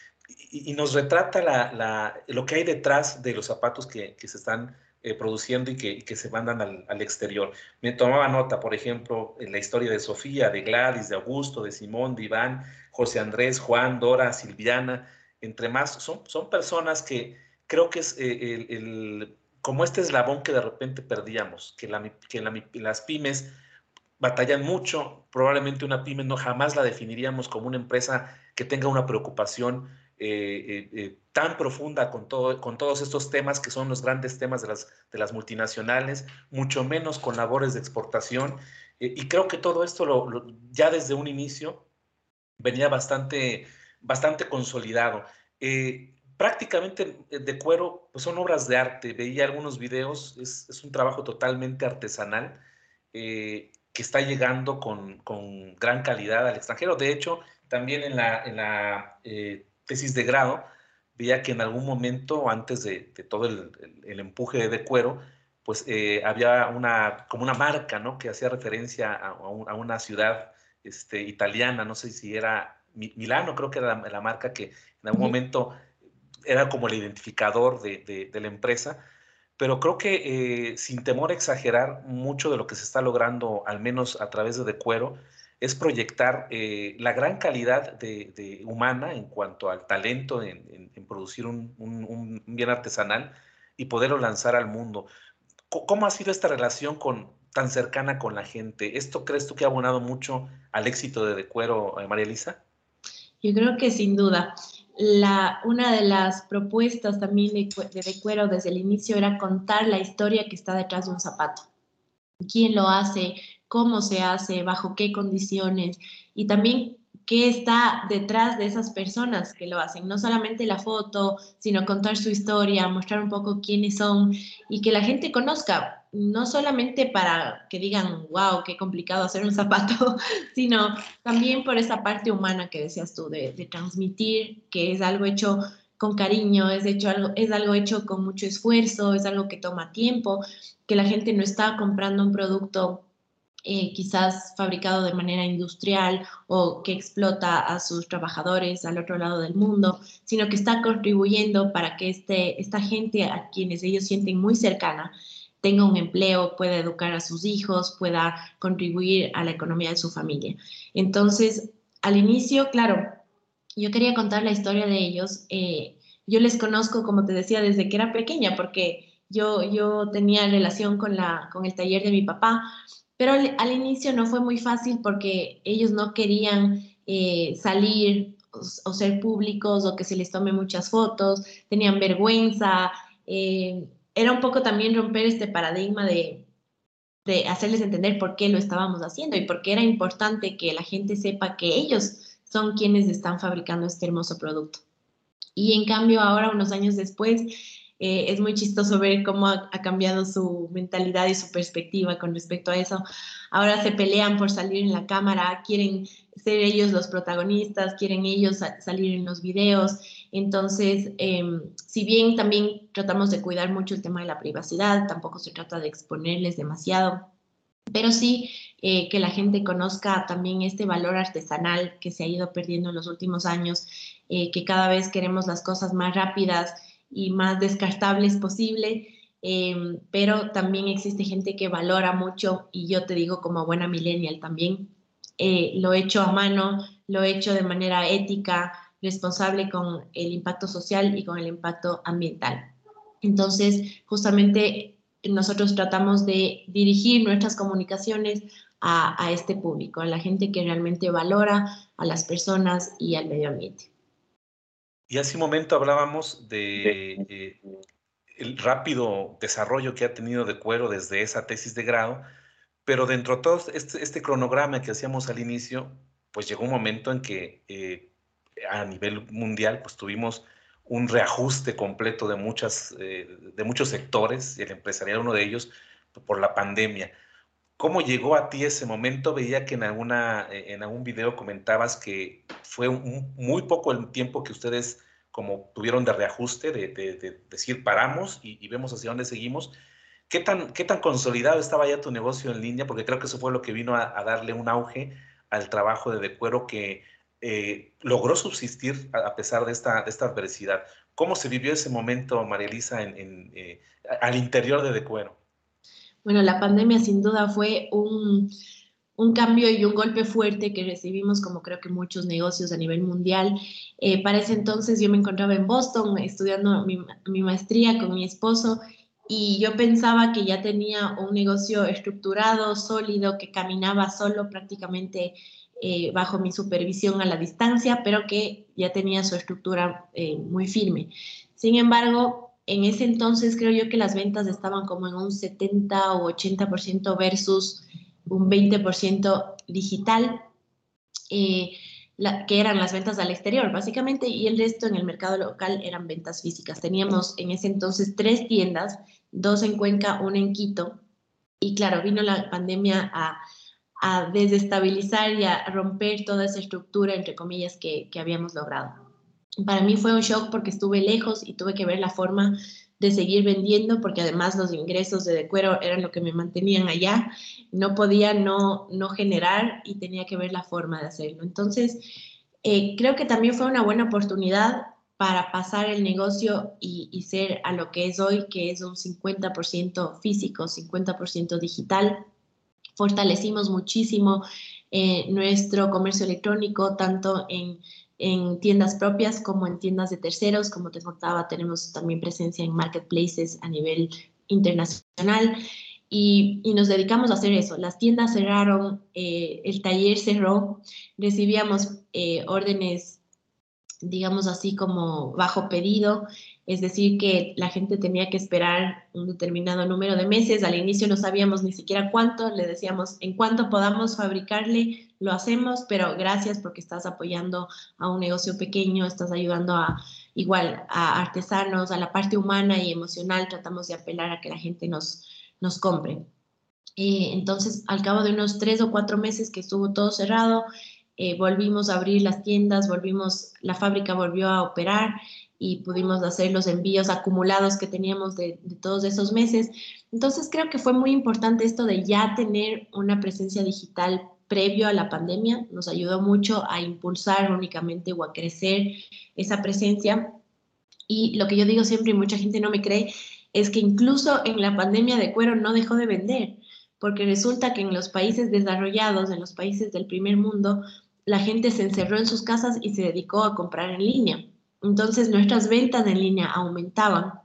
y, nos retrata la, lo que hay detrás de los zapatos que, se están eh, produciendo y que, se mandan al, exterior. Me tomaba nota, por ejemplo, en la historia de Sofía, de Gladys, de Augusto, de Simón, de Iván, José Andrés, Juan, Dora, Silviana, entre más, son, son personas que creo que es eh, el, como este eslabón que de repente perdíamos, que, la, que las pymes batallan mucho. Probablemente una pyme no jamás la definiríamos como una empresa que tenga una preocupación eh, eh, tan profunda con, todo, con todos estos temas que son los grandes temas de las, de las multinacionales, mucho menos con labores de exportación. y creo que todo esto lo, ya desde un inicio venía bastante, bastante consolidado. prácticamente de cuero pues son obras de arte. Veía algunos videos, es, es un trabajo totalmente artesanal que está llegando con, con, gran calidad al extranjero. De hecho, también en la, en la eh, tesis de grado, veía que en algún momento, antes de, todo el, el, empuje de cuero, pues eh, había una, como una marca, ¿no? Que hacía referencia a, a una ciudad este, italiana, no sé si era Milano, creo que era la, marca que en algún momento era como el identificador de, de, de la empresa pero creo que eh, sin temor a exagerar, mucho de lo que se está logrando, al menos a través de De Cuero, es proyectar eh, la gran calidad de, humana en cuanto al talento en, producir un, bien artesanal y poderlo lanzar al mundo. ¿Cómo ha sido esta relación con, tan cercana con la gente? ¿Esto crees tú que ha abonado mucho al éxito de De Cuero, eh, María Elisa? Yo creo que sin duda la, una de las propuestas también de, de, Cuero desde el inicio era contar la historia que está detrás de un zapato. ¿Quién lo hace? ¿Cómo se hace? ¿Bajo qué condiciones? Y también qué está detrás de esas personas que lo hacen. No solamente la foto, sino contar su historia, mostrar un poco quiénes son y que la gente conozca, no solamente para que digan, wow, qué complicado hacer un zapato, [laughs] sino también por esa parte humana que decías tú, de, transmitir que es algo hecho con cariño, es, hecho algo, es algo hecho con mucho esfuerzo, es algo que toma tiempo, que la gente no está comprando un producto eh, quizás fabricado de manera industrial o que explota a sus trabajadores al otro lado del mundo, sino que está contribuyendo para que este, esta gente a quienes ellos sienten muy cercana tenga un empleo, pueda educar a sus hijos, pueda contribuir a la economía de su familia. Entonces, al inicio, claro, yo quería contar la historia de ellos. Eh, yo les conozco, como te decía, desde que era pequeña, porque yo, yo tenía relación con, la, con el taller de mi papá, pero al, inicio no fue muy fácil porque ellos no querían eh, salir o, ser públicos o que se les tome muchas fotos, tenían vergüenza. Eh, era un poco también romper este paradigma de, de hacerles entender por qué lo estábamos haciendo y por qué era importante que la gente sepa que ellos son quienes están fabricando este hermoso producto. Y en cambio ahora, unos años después, eh, es muy chistoso ver cómo ha, cambiado su mentalidad y su perspectiva con respecto a eso. Ahora se pelean por salir en la cámara, quieren ser ellos los protagonistas, quieren ellos salir en los videos. Entonces, em, si bien también tratamos de cuidar mucho el tema de la privacidad, tampoco se trata de exponerles demasiado, pero sí eh, que la gente conozca también este valor artesanal que se ha ido perdiendo en los últimos años, eh, que cada vez queremos las cosas más rápidas y más descartables posible, em, pero también existe gente que valora mucho y yo te digo como buena millennial también, eh, lo he hecho a mano, lo he hecho de manera ética, responsable con el impacto social y con el impacto ambiental. Entonces, justamente nosotros tratamos de dirigir nuestras comunicaciones a, a, este público, a la gente que realmente valora a las personas y al medio ambiente. Y hace un momento hablábamos de eh, el rápido desarrollo que ha tenido de cuero desde esa tesis de grado, pero dentro de todo este, este cronograma que hacíamos al inicio, pues llegó un momento en que eh, a nivel mundial pues tuvimos un reajuste completo de, muchas, eh, de muchos sectores, y el empresarial uno de ellos, por la pandemia. ¿Cómo llegó a ti ese momento? Veía que en, alguna, eh, en algún video comentabas que fue muy poco el tiempo que ustedes como tuvieron de reajuste, de, decir paramos y, vemos hacia dónde seguimos. ¿Qué tan, ¿Qué tan consolidado estaba ya tu negocio en línea? Porque creo que eso fue lo que vino a, darle un auge al trabajo de Decuero que eh, logró subsistir a, pesar de esta, adversidad. ¿Cómo se vivió ese momento, María Elisa, eh, al interior de Decuero? Bueno, la pandemia sin duda fue un, cambio y un golpe fuerte que recibimos, como creo que muchos negocios a nivel mundial. Eh, para ese entonces yo me encontraba en Boston estudiando mi, maestría con mi esposo y yo pensaba que ya tenía un negocio estructurado, sólido, que caminaba solo prácticamente eh, bajo mi supervisión a la distancia, pero que ya tenía su estructura eh, muy firme. Sin embargo, en ese entonces creo yo que las ventas estaban como en un 70 o 80% versus un 20% digital, eh, que eran las ventas al exterior, básicamente, y el resto en el mercado local eran ventas físicas. Teníamos en ese entonces tres tiendas, dos en Cuenca, una en Quito, y claro, vino la pandemia a, desestabilizar y a romper toda esa estructura, entre comillas, que habíamos logrado para mí fue un shock porque estuve lejos y tuve que ver la forma de seguir vendiendo porque además los ingresos de, cuero eran lo que me mantenían allá. No podía no, no generar y tenía que ver la forma de hacerlo. Entonces, eh, creo que también fue una buena oportunidad para pasar el negocio y, ser a lo que es hoy, que es un 50% físico, 50% digital. Fortalecimos muchísimo eh, nuestro comercio electrónico, tanto en en tiendas propias como en tiendas de terceros. Como te contaba, tenemos también presencia en marketplaces a nivel internacional y, y nos dedicamos a hacer eso. Las tiendas cerraron, eh, el taller cerró, recibíamos eh, órdenes, digamos así, como bajo pedido es decir, que la gente tenía que esperar un determinado número de meses. Al inicio no sabíamos ni siquiera cuánto, le decíamos, en cuánto podamos fabricarle, lo hacemos, pero gracias porque estás apoyando a un negocio pequeño, estás ayudando a igual a artesanos, a la parte humana y emocional, tratamos de apelar a que la gente nos, nos compre. Eh, entonces, al cabo de unos tres o cuatro meses que estuvo todo cerrado, eh, volvimos a abrir las tiendas, volvimos, la fábrica volvió a operar y pudimos hacer los envíos acumulados que teníamos de, todos esos meses. Entonces creo que fue muy importante esto de ya tener una presencia digital previo a la pandemia. Nos ayudó mucho a impulsar únicamente o a crecer esa presencia. Y lo que yo digo siempre y mucha gente no me cree es que incluso en la pandemia de cuero no dejó de vender, porque resulta que en los países desarrollados, en los países del primer mundo, la gente se encerró en sus casas y se dedicó a comprar en línea. Entonces nuestras ventas en línea aumentaban.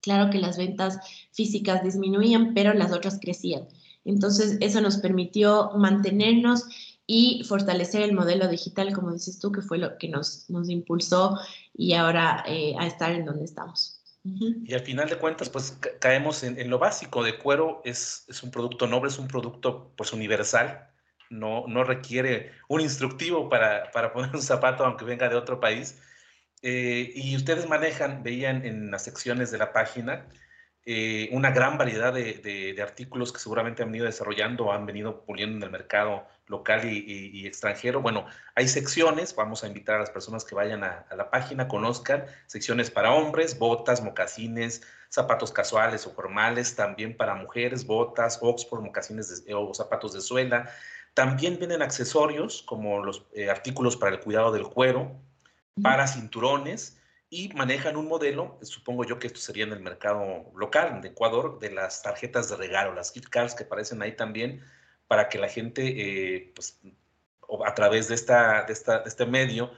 Claro que las ventas físicas disminuían, pero las otras crecían. Entonces eso nos permitió mantenernos y fortalecer el modelo digital, como dices tú, que fue lo que nos, nos impulsó y ahora eh, a estar en donde estamos. Y al final de cuentas, pues caemos en, lo básico. De cuero es, es, un producto noble, es un producto pues universal. No, no requiere un instructivo para, para poner un zapato, aunque venga de otro país. Eh, y ustedes manejan, veían en las secciones de la página, eh, una gran variedad de, artículos que seguramente han venido desarrollando o han venido puliendo en el mercado local y, extranjero. Bueno, hay secciones, vamos a invitar a las personas que vayan a, la página, conozcan, secciones para hombres, botas, mocasines, zapatos casuales o formales, también para mujeres, botas, Oxford, mocasines o zapatos de suela. También vienen accesorios como los eh, artículos para el cuidado del cuero, para cinturones, y manejan un modelo, supongo yo que esto sería en el mercado local de Ecuador, de las tarjetas de regalo, las gift cards que aparecen ahí también, para que la gente, eh, pues, a través de, esta, de, esta, de este medio,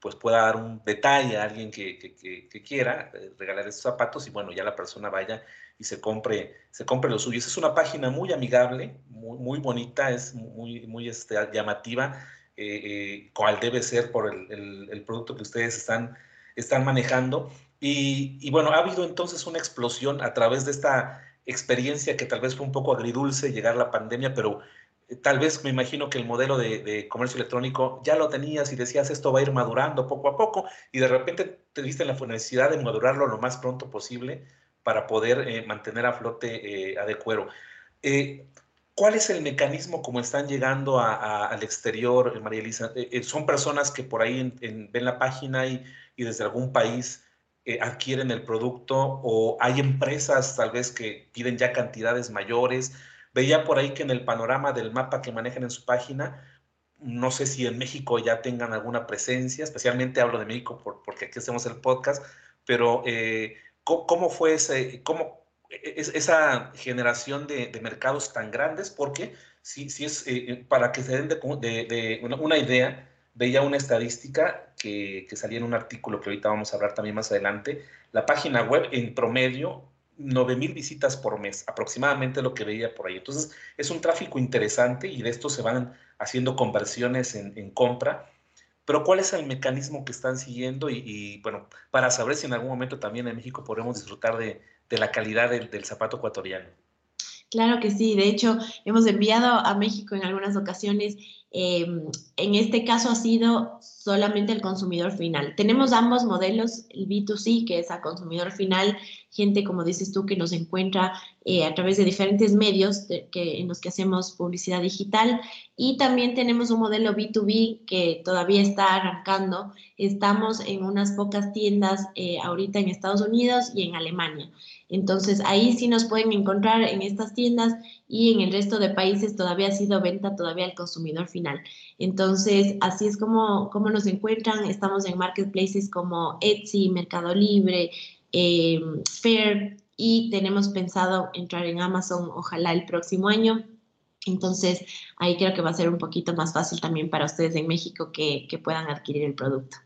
pues pueda dar un detalle a alguien que, que, quiera eh, regalar estos zapatos y bueno, ya la persona vaya y se compre, se compre los suyos. Es una página muy amigable, muy, bonita, es muy, muy este, llamativa, eh, cual debe ser por el producto que ustedes están están manejando. Y, bueno, ha habido entonces una explosión a través de esta experiencia que tal vez fue un poco agridulce llegar la pandemia, pero eh, tal vez me imagino que el modelo de, comercio electrónico ya lo tenías y decías esto va a ir madurando poco a poco y de repente te viste en la necesidad de madurarlo lo más pronto posible para poder eh, mantener a flote eh, a de cuero. ¿Cuál es el mecanismo como están llegando al exterior, María Elisa? ¿Son personas que por ahí ven la página y y desde algún país eh, adquieren el producto o hay empresas tal vez que piden ya cantidades mayores. Veía por ahí que en el panorama del mapa que manejan en su página, no sé si en México ya tengan alguna presencia, especialmente hablo de México porque aquí hacemos el podcast, pero eh, ¿cómo, fue ese, cómo, e, e, esa generación de, mercados tan grandes? Porque si, si es eh, para que se den de, una idea, veía una estadística que, que, salía en un artículo que ahorita vamos a hablar también más adelante. La página web en promedio, 9 mil visitas por mes, aproximadamente lo que veía por ahí. Entonces, es un tráfico interesante y de esto se van haciendo conversiones en, en compra. Pero ¿cuál es el mecanismo que están siguiendo? Y, bueno, para saber si en algún momento también en México podremos disfrutar de, de la calidad del, del zapato ecuatoriano. Claro que sí, de hecho hemos enviado a México en algunas ocasiones Em, en este caso ha sido solamente el consumidor final. Tenemos ambos modelos, el B2C, que es a consumidor final, gente, como dices tú, que nos encuentra eh, a través de diferentes medios que, en los que hacemos publicidad digital. Y también tenemos un modelo B2B que todavía está arrancando. Estamos en unas pocas tiendas eh, ahorita en Estados Unidos y en Alemania. Entonces ahí sí nos pueden encontrar en estas tiendas y en el resto de países todavía ha sido venta todavía al consumidor final. Entonces así es como, nos encuentran. Estamos en marketplaces como Etsy, Mercado Libre, eh, Fair y tenemos pensado entrar en Amazon ojalá el próximo año. Entonces ahí creo que va a ser un poquito más fácil también para ustedes en México que, que puedan adquirir el producto.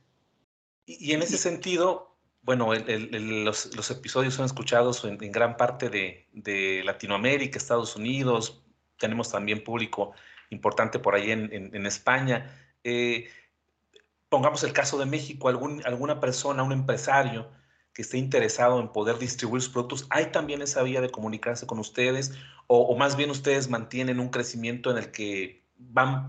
Y en ese sentido, bueno, los, episodios son escuchados en, gran parte de, Latinoamérica, Estados Unidos, tenemos también público importante por ahí en, España. Eh, pongamos el caso de México, algún, alguna persona, un empresario que esté interesado en poder distribuir sus productos, ¿hay también esa vía de comunicarse con ustedes? O, más bien ustedes mantienen un crecimiento en el que van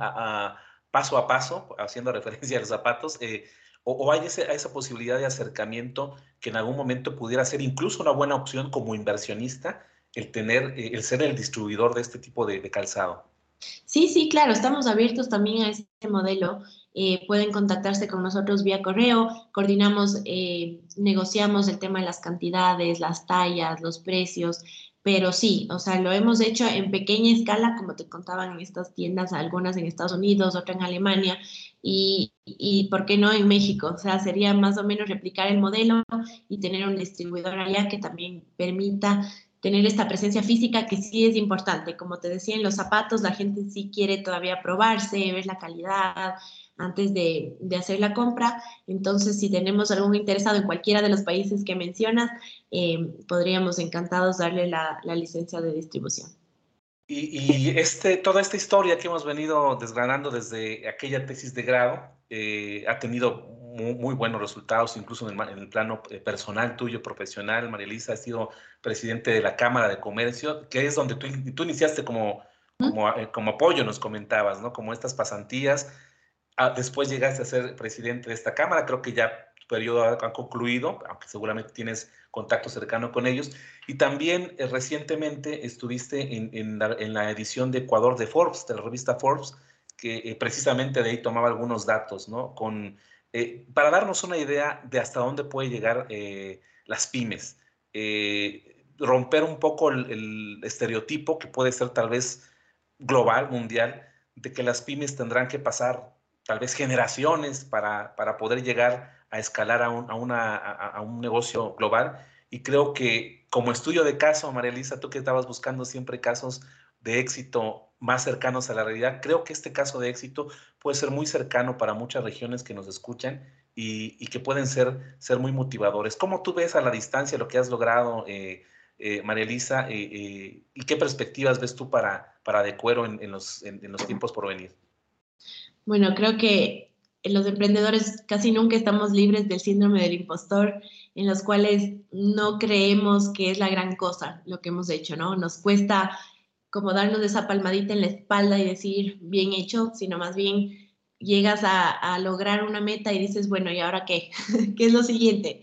paso a paso, haciendo [laughs] referencia a los zapatos, eh, o, hay esa posibilidad de acercamiento que en algún momento pudiera ser incluso una buena opción como inversionista el tener, eh, el ser el distribuidor de este tipo de, calzado. Sí, sí, claro, estamos abiertos también a ese modelo. Eh, pueden contactarse con nosotros vía correo, coordinamos, eh, negociamos el tema de las cantidades, las tallas, los precios, pero sí, o sea, lo hemos hecho en pequeña escala, como te contaban en estas tiendas, algunas en Estados Unidos, otras en Alemania, y, y, ¿por qué no en México? O sea, sería más o menos replicar el modelo y tener un distribuidor allá que también permita tener esta presencia física que sí es importante. Como te decía, en los zapatos la gente sí quiere todavía probarse, ver la calidad antes de, hacer la compra. Entonces, si tenemos algún interesado en cualquiera de los países que mencionas, eh, podríamos encantados darle la, licencia de distribución. Y, este, toda esta historia que hemos venido desgranando desde aquella tesis de grado eh, ha tenido muy, buenos resultados, incluso en el, plano eh, personal tuyo, profesional. María Elisa ha sido presidente de la Cámara de Comercio, que es donde tú, tú iniciaste como, como, eh, como, apoyo, nos comentabas, ¿no? Como estas pasantías. Ah, después llegaste a ser presidente de esta Cámara, creo que ya periodo ha, concluido, aunque seguramente tienes contacto cercano con ellos. Y también eh, recientemente estuviste en, en, la, en, la, edición de Ecuador de Forbes, de la revista Forbes, que precisamente de ahí tomaba algunos datos, ¿no? Con eh, para darnos una idea de hasta dónde puede llegar eh, las pymes, eh, romper un poco el, estereotipo que puede ser tal vez global, mundial, de que las pymes tendrán que pasar tal vez generaciones para, para poder llegar a escalar a un, a, una, a, un, negocio global. Y creo que como estudio de caso, María Elisa, tú que estabas buscando siempre casos de éxito más cercanos a la realidad. Creo que este caso de éxito puede ser muy cercano para muchas regiones que nos escuchan y, que pueden ser, ser muy motivadores. ¿Cómo tú ves a la distancia lo que has logrado, eh, eh, María Elisa, eh, y qué perspectivas ves tú para, para De Cuero en, los, en, los tiempos por venir? Bueno, creo que los emprendedores casi nunca estamos libres del síndrome del impostor, en los cuales no creemos que es la gran cosa lo que hemos hecho, ¿no? Nos cuesta como darnos esa palmadita en la espalda y decir, bien hecho, sino más bien llegas a, lograr una meta y dices, bueno, ¿y ahora qué? [laughs] ¿Qué es lo siguiente?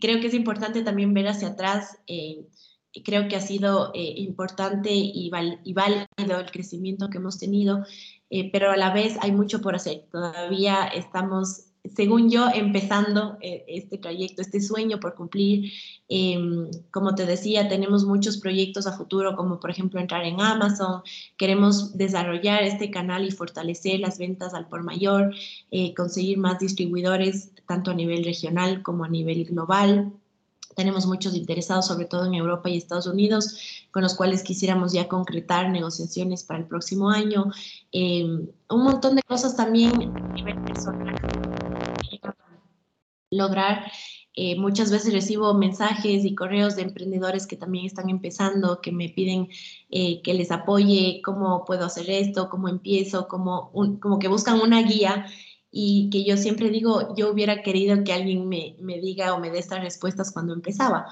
Creo que es importante también ver hacia atrás. Eh, creo que ha sido eh, importante y, y, válido el crecimiento que hemos tenido, eh, pero a la vez hay mucho por hacer. Todavía estamos según yo, empezando eh, este trayecto, este sueño por cumplir. Em, como te decía, tenemos muchos proyectos a futuro, como por ejemplo entrar en Amazon. Queremos desarrollar este canal y fortalecer las ventas al por mayor, eh, conseguir más distribuidores, tanto a nivel regional como a nivel global. Tenemos muchos interesados, sobre todo en Europa y Estados Unidos, con los cuales quisiéramos ya concretar negociaciones para el próximo año. Em, un montón de cosas también a nivel personal lograr. Eh, muchas veces recibo mensajes y correos de emprendedores que también están empezando, que me piden eh, que les apoye, cómo puedo hacer esto, cómo empiezo, como que buscan una guía y que yo siempre digo, yo hubiera querido que alguien me, me diga o me dé estas respuestas cuando empezaba.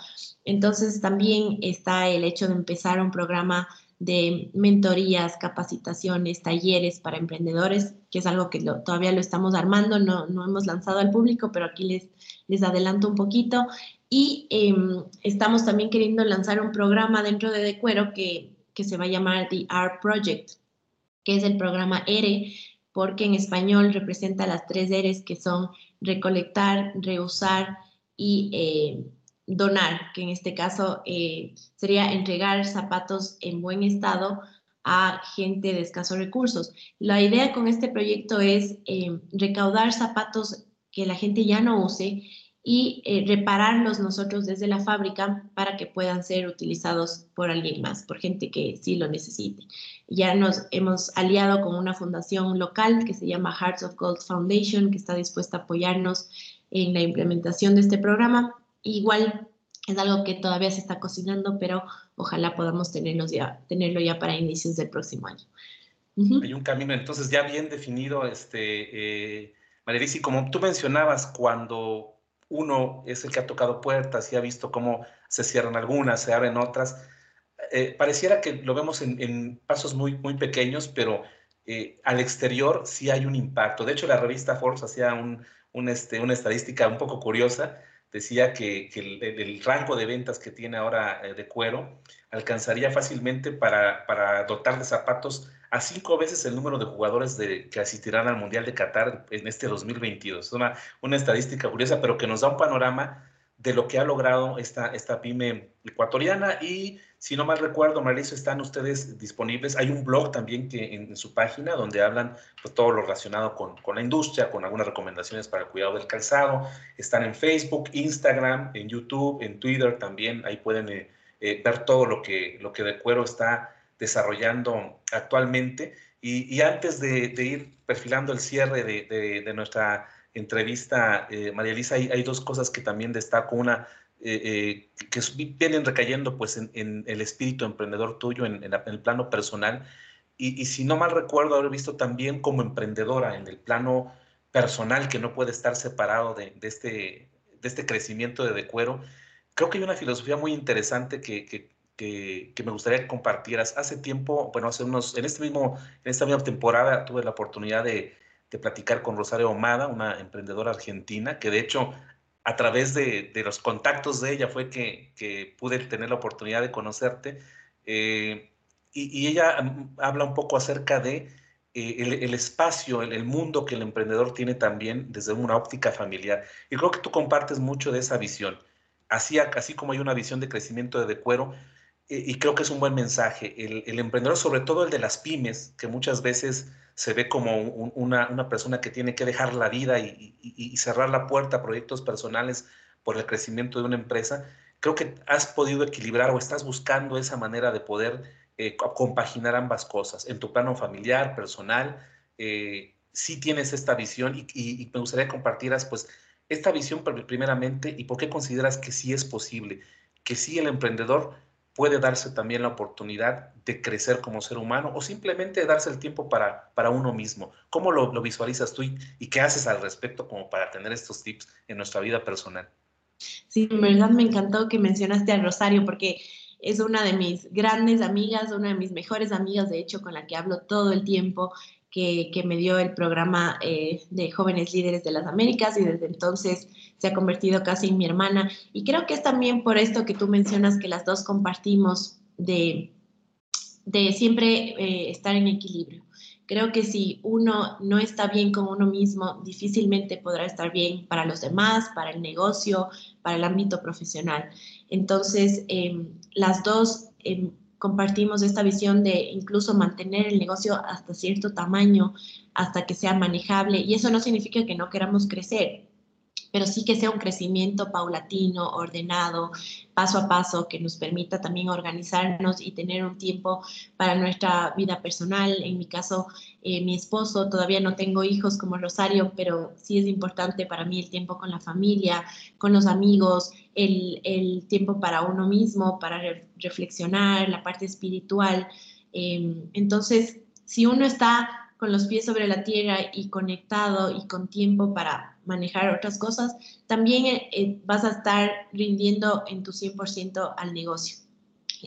Entonces también está el hecho de empezar un programa de mentorías, capacitaciones, talleres para emprendedores, que es algo que todavía lo estamos armando, no, no, hemos lanzado al público, pero aquí les, les adelanto un poquito. Y em, estamos también queriendo lanzar un programa dentro de Decuero que, que se va a llamar The Art Project, que es el programa ERE, porque en español representa las tres ERES que son recolectar, reusar y eh, donar, que en este caso eh, sería entregar zapatos en buen estado a gente de escasos recursos. La idea con este proyecto es eh, recaudar zapatos que la gente ya no use y eh, repararlos nosotros desde la fábrica para que puedan ser utilizados por alguien más, por gente que sí lo necesite. Ya nos hemos aliado con una fundación local que se llama Hearts of Gold Foundation, que está dispuesta a apoyarnos en la implementación de este programa Igual es algo que todavía se está cocinando, pero ojalá podamos tenerlo ya, tenerlo ya para inicios del próximo año. Hay un camino entonces ya bien definido, este, eh, y como tú mencionabas, cuando uno es el que ha tocado puertas y ha visto cómo se cierran algunas, se abren otras, eh, pareciera que lo vemos en, pasos muy, muy pequeños, pero eh, al exterior sí hay un impacto. De hecho, la revista Forbes hacía un, este, una estadística un poco curiosa decía que, el, rango de ventas que tiene ahora eh, de cuero alcanzaría fácilmente para, para, dotar de zapatos a cinco veces el número de jugadores de, que asistirán al Mundial de Qatar en este 2022. Es una, una estadística curiosa, pero que nos da un panorama de lo que ha logrado esta, esta pyme ecuatoriana y si no mal recuerdo, Marliso, están ustedes disponibles. Hay un blog también que en, su página donde hablan pues, todo lo relacionado con, con, la industria, con algunas recomendaciones para el cuidado del calzado. Están en Facebook, Instagram, en YouTube, en Twitter también. Ahí pueden eh, ver todo lo que, lo que de cuero está desarrollando actualmente. Y, antes de, ir perfilando el cierre de, nuestra entrevista, María Elisa, hay, dos cosas que también destaco. Una, que vienen recayendo pues en, el espíritu emprendedor tuyo, en, el plano personal, y, si no mal recuerdo, haber visto también como emprendedora en el plano personal que no puede estar separado de, este, de este crecimiento de Decuero. Creo que hay una filosofía muy interesante que, que, me gustaría que compartieras. Hace tiempo, bueno, hace unos, en, este mismo, en esta misma temporada tuve la oportunidad de, de platicar con Rosario Omada, una emprendedora argentina, que de hecho a través de, de los contactos de ella fue que, que, pude tener la oportunidad de conocerte. Eh, y, ella mm, habla un poco acerca de eh, el, espacio, el, mundo que el emprendedor tiene también desde una óptica familiar. Y creo que tú compartes mucho de esa visión. Así, así como hay una visión de crecimiento de Decuero, eh, y creo que es un buen mensaje. El, emprendedor, sobre todo el de las pymes, que muchas veces se ve como una, una, persona que tiene que dejar la vida y, y, cerrar la puerta a proyectos personales por el crecimiento de una empresa, creo que has podido equilibrar o estás buscando esa manera de poder eh, compaginar ambas cosas. En tu plano familiar, personal, eh, sí tienes esta visión y, me gustaría que compartieras pues esta visión primeramente y por qué consideras que sí es posible, que sí el emprendedor puede darse también la oportunidad de crecer como ser humano o simplemente darse el tiempo para, para uno mismo. ¿Cómo lo, visualizas tú y, y, qué haces al respecto como para tener estos tips en nuestra vida personal? Sí, en verdad me encantó que mencionaste a Rosario porque es una de mis grandes amigas, una de mis mejores amigas, de hecho, con la que hablo todo el tiempo, que, que me dio el programa eh, de Jóvenes Líderes de las Américas y desde entonces se ha convertido casi en mi hermana. Y creo que es también por esto que tú mencionas que las dos compartimos de, de siempre eh, estar en equilibrio. Creo que si uno no está bien con uno mismo, difícilmente podrá estar bien para los demás, para el negocio, para el ámbito profesional. Entonces, em, las dos em, compartimos esta visión de incluso mantener el negocio hasta cierto tamaño, hasta que sea manejable. Y eso no significa que no queramos crecer pero sí que sea un crecimiento paulatino, ordenado, paso a paso, que nos permita también organizarnos y tener un tiempo para nuestra vida personal. En mi caso, eh, mi esposo, todavía no tengo hijos como Rosario, pero sí es importante para mí el tiempo con la familia, con los amigos, el, el tiempo para uno mismo, para reflexionar, la parte espiritual. Em, entonces, si uno está con los pies sobre la tierra y conectado y con tiempo para manejar otras cosas, también eh, eh, vas a estar rindiendo en tu 100% al negocio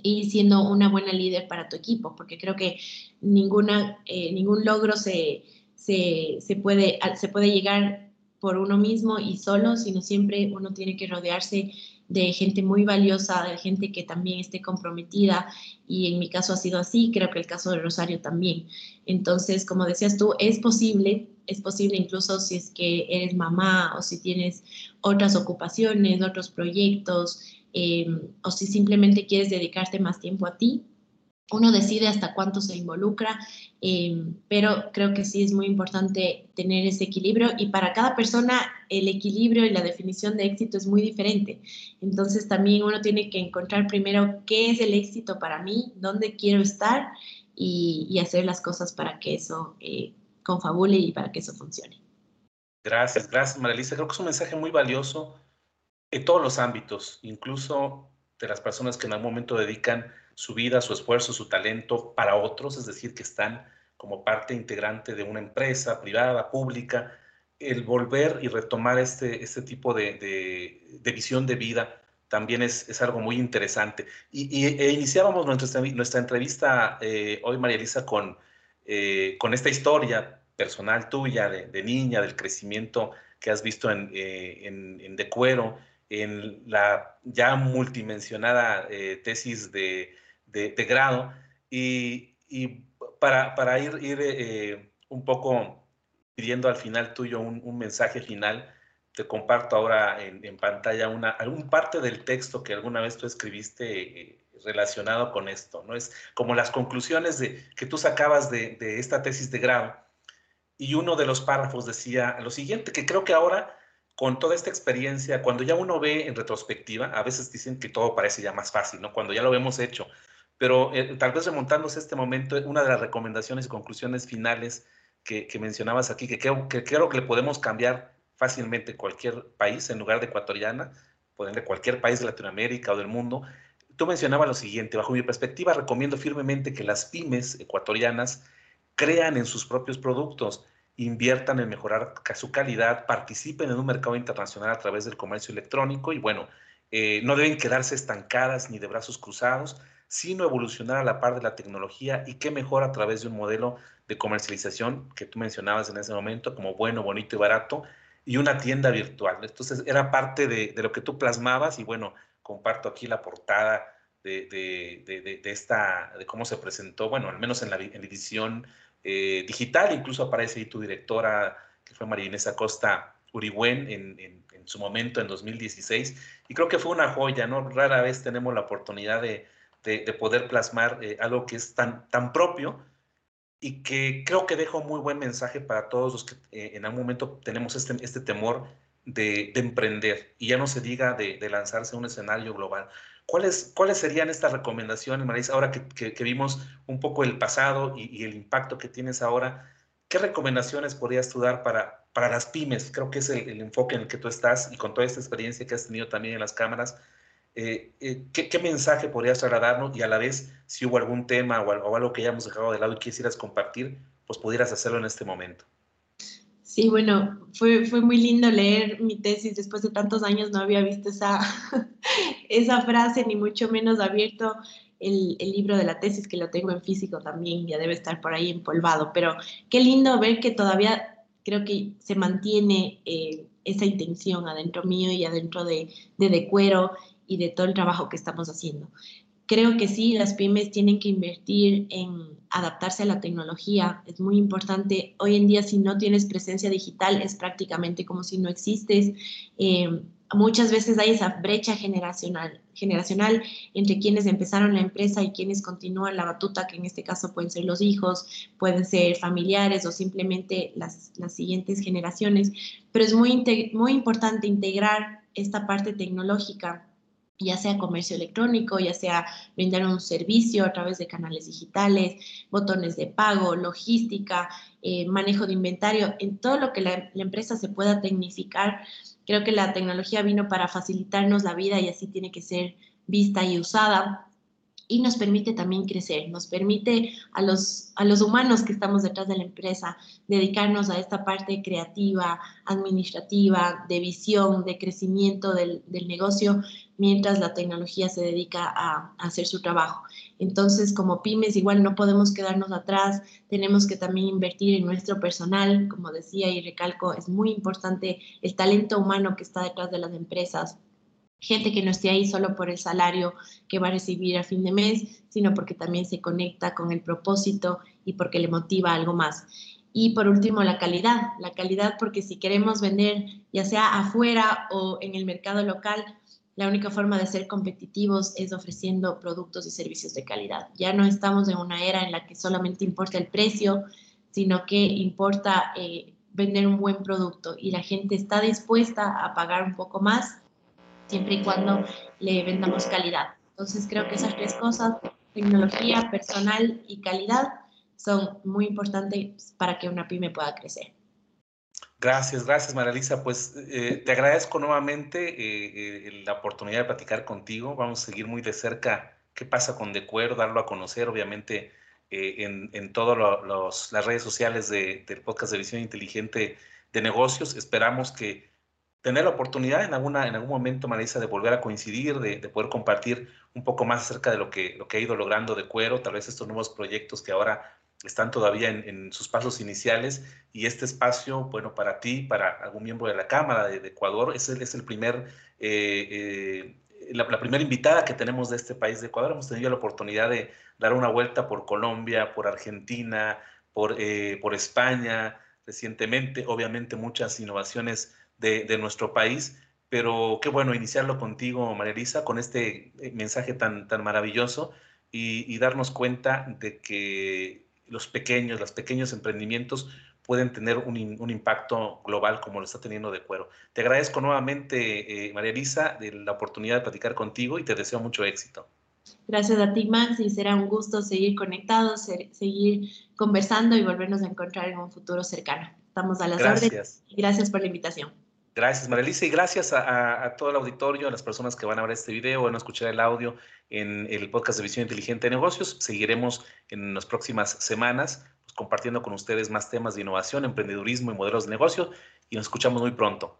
y siendo una buena líder para tu equipo, porque creo que ninguna, eh, ningún logro se, se, se, puede, se puede llegar por uno mismo y solo, sino siempre uno tiene que rodearse de gente muy valiosa, de gente que también esté comprometida y en mi caso ha sido así, creo que el caso de Rosario también. Entonces, como decías tú, es posible, es posible incluso si es que eres mamá o si tienes otras ocupaciones, otros proyectos em, o si simplemente quieres dedicarte más tiempo a ti, uno decide hasta cuánto se involucra, em, pero creo que sí es muy importante tener ese equilibrio y para cada persona el equilibrio y la definición de éxito es muy diferente. Entonces también uno tiene que encontrar primero qué es el éxito para mí, dónde quiero estar y, hacer las cosas para que eso eh, confabule y para que eso funcione. Gracias, gracias Marilisa. Creo que es un mensaje muy valioso en todos los ámbitos, incluso de las personas que en algún momento dedican su vida, su esfuerzo, su talento para otros, es decir, que están como parte integrante de una empresa privada, pública, el volver y retomar este, este tipo de, de, visión de vida también es, es algo muy interesante. Y, e iniciábamos nuestra, nuestra entrevista eh, hoy, María Elisa, con, eh, con esta historia personal tuya de, niña, del crecimiento que has visto en, eh, en, De Cuero, en la ya multimensionada tesis de de, grado. Y, para, ir, ir eh, un poco pidiendo al final tuyo un, mensaje final, te comparto ahora en, pantalla una algún parte del texto que alguna vez tú escribiste eh, relacionado con esto, ¿no? Es como las conclusiones de, que tú sacabas de, esta tesis de grado. Y uno de los párrafos decía lo siguiente, que creo que ahora con toda esta experiencia, cuando ya uno ve en retrospectiva, a veces dicen que todo parece ya más fácil, ¿no? Cuando ya lo hemos hecho, pero eh, tal vez remontándose a este momento, una de las recomendaciones y conclusiones finales que, mencionabas aquí, que creo, que creo que le podemos cambiar fácilmente cualquier país en lugar de ecuatoriana, de cualquier país de Latinoamérica o del mundo. Tú mencionabas lo siguiente, bajo mi perspectiva recomiendo firmemente que las pymes ecuatorianas crean en sus propios productos, inviertan en mejorar su calidad, participen en un mercado internacional a través del comercio electrónico y bueno, eh, no deben quedarse estancadas ni de brazos cruzados, sino evolucionar a la par de la tecnología y qué mejor a través de un modelo de comercialización que tú mencionabas en ese momento como bueno, bonito y barato y una tienda virtual. Entonces era parte de, lo que tú plasmabas y bueno, comparto aquí la portada de, de, esta, de cómo se presentó, bueno, al menos en la, edición eh, digital, incluso aparece ahí tu directora, que fue María Inés Acosta Urigüen en, en, su momento, en 2016, y creo que fue una joya, ¿no? Rara vez tenemos la oportunidad de, de, poder plasmar eh, algo que es tan, tan propio y que creo que deja un muy buen mensaje para todos los que eh, en algún momento tenemos este, este temor de, de, emprender y ya no se diga de, lanzarse a un escenario global. ¿Cuáles, ¿Cuáles serían estas recomendaciones, Marisa, ahora que, que, vimos un poco el pasado y, y, el impacto que tienes ahora? ¿Qué recomendaciones podrías tú dar para, para las pymes? Creo que es el, el enfoque en el que tú estás y con toda esta experiencia que has tenido también en las cámaras eh, eh, ¿qué, mensaje podrías trasladarnos y a la vez, si hubo algún tema o, algo que hayamos dejado de lado y quisieras compartir, pues pudieras hacerlo en este momento? Sí, bueno, fue, fue muy lindo leer mi tesis. Después de tantos años no había visto esa, [laughs] esa frase, ni mucho menos abierto el, el, libro de la tesis, que lo tengo en físico también, ya debe estar por ahí empolvado. Pero qué lindo ver que todavía creo que se mantiene eh, esa intención adentro mío y adentro de, de, de Cuero y de todo el trabajo que estamos haciendo. Creo que sí, las pymes tienen que invertir en adaptarse a la tecnología. Es muy importante. Hoy en día, si no tienes presencia digital, es prácticamente como si no existes. Eh, muchas veces hay esa brecha generacional, entre quienes empezaron la empresa y quienes continúan la batuta, que en este caso pueden ser los hijos, pueden ser familiares o simplemente las, siguientes generaciones. Pero es muy importante integrar esta parte tecnológica ya sea comercio electrónico, ya sea brindar un servicio a través de canales digitales, botones de pago, logística, eh, manejo de inventario, en todo lo que la, la, empresa se pueda tecnificar. Creo que la tecnología vino para facilitarnos la vida y así tiene que ser vista y usada y nos permite también crecer, nos permite a los, a los humanos que estamos detrás de la empresa dedicarnos a esta parte creativa, administrativa, de visión, de crecimiento del, del negocio, mientras la tecnología se dedica a, a, hacer su trabajo. Entonces, como pymes, igual no podemos quedarnos atrás, tenemos que también invertir en nuestro personal, como decía y recalco, es muy importante el talento humano que está detrás de las empresas gente que no esté ahí solo por el salario que va a recibir a fin de mes, sino porque también se conecta con el propósito y porque le motiva algo más. Y por último, la calidad. La calidad porque si queremos vender ya sea afuera o en el mercado local, la única forma de ser competitivos es ofreciendo productos y servicios de calidad. Ya no estamos en una era en la que solamente importa el precio, sino que importa eh, vender un buen producto y la gente está dispuesta a pagar un poco más siempre y cuando le vendamos calidad. Entonces creo que esas tres cosas, tecnología, personal y calidad, son muy importantes para que una pyme pueda crecer. Gracias, gracias Maralisa. Pues eh, te agradezco nuevamente eh, eh, la oportunidad de platicar contigo. Vamos a seguir muy de cerca qué pasa con Decuero, darlo a conocer, obviamente, en, en todas las redes sociales de, del podcast de Visión Inteligente de Negocios. Esperamos que tener la oportunidad en, alguna, en algún momento, Marisa, de volver a coincidir, de, poder compartir un poco más acerca de lo que, lo que ha ido logrando de cuero, tal vez estos nuevos proyectos que ahora están todavía en, sus pasos iniciales y este espacio, bueno, para ti, para algún miembro de la Cámara de, Ecuador, es el, es el primer, eh, eh, la, primera invitada que tenemos de este país de Ecuador. Hemos tenido la oportunidad de dar una vuelta por Colombia, por Argentina, por, eh, por España recientemente, obviamente muchas innovaciones de, nuestro país. Pero qué bueno iniciarlo contigo, María Elisa, con este eh, mensaje tan, tan maravilloso y, darnos cuenta de que los pequeños, los pequeños emprendimientos pueden tener un, impacto global como lo está teniendo de cuero. Te agradezco nuevamente, eh, María Elisa, de la oportunidad de platicar contigo y te deseo mucho éxito. Gracias a ti, Max, y será un gusto seguir conectados, seguir conversando y volvernos a encontrar en un futuro cercano. Estamos a las gracias. órdenes. Gracias por la invitación. Gracias, Marilisa, y gracias a, todo el auditorio, a las personas que van a ver este video, van a escuchar el audio en el podcast de Visión Inteligente de Negocios. Seguiremos en las próximas semanas pues, compartiendo con ustedes más temas de innovación, emprendedurismo y modelos de negocio, y nos escuchamos muy pronto.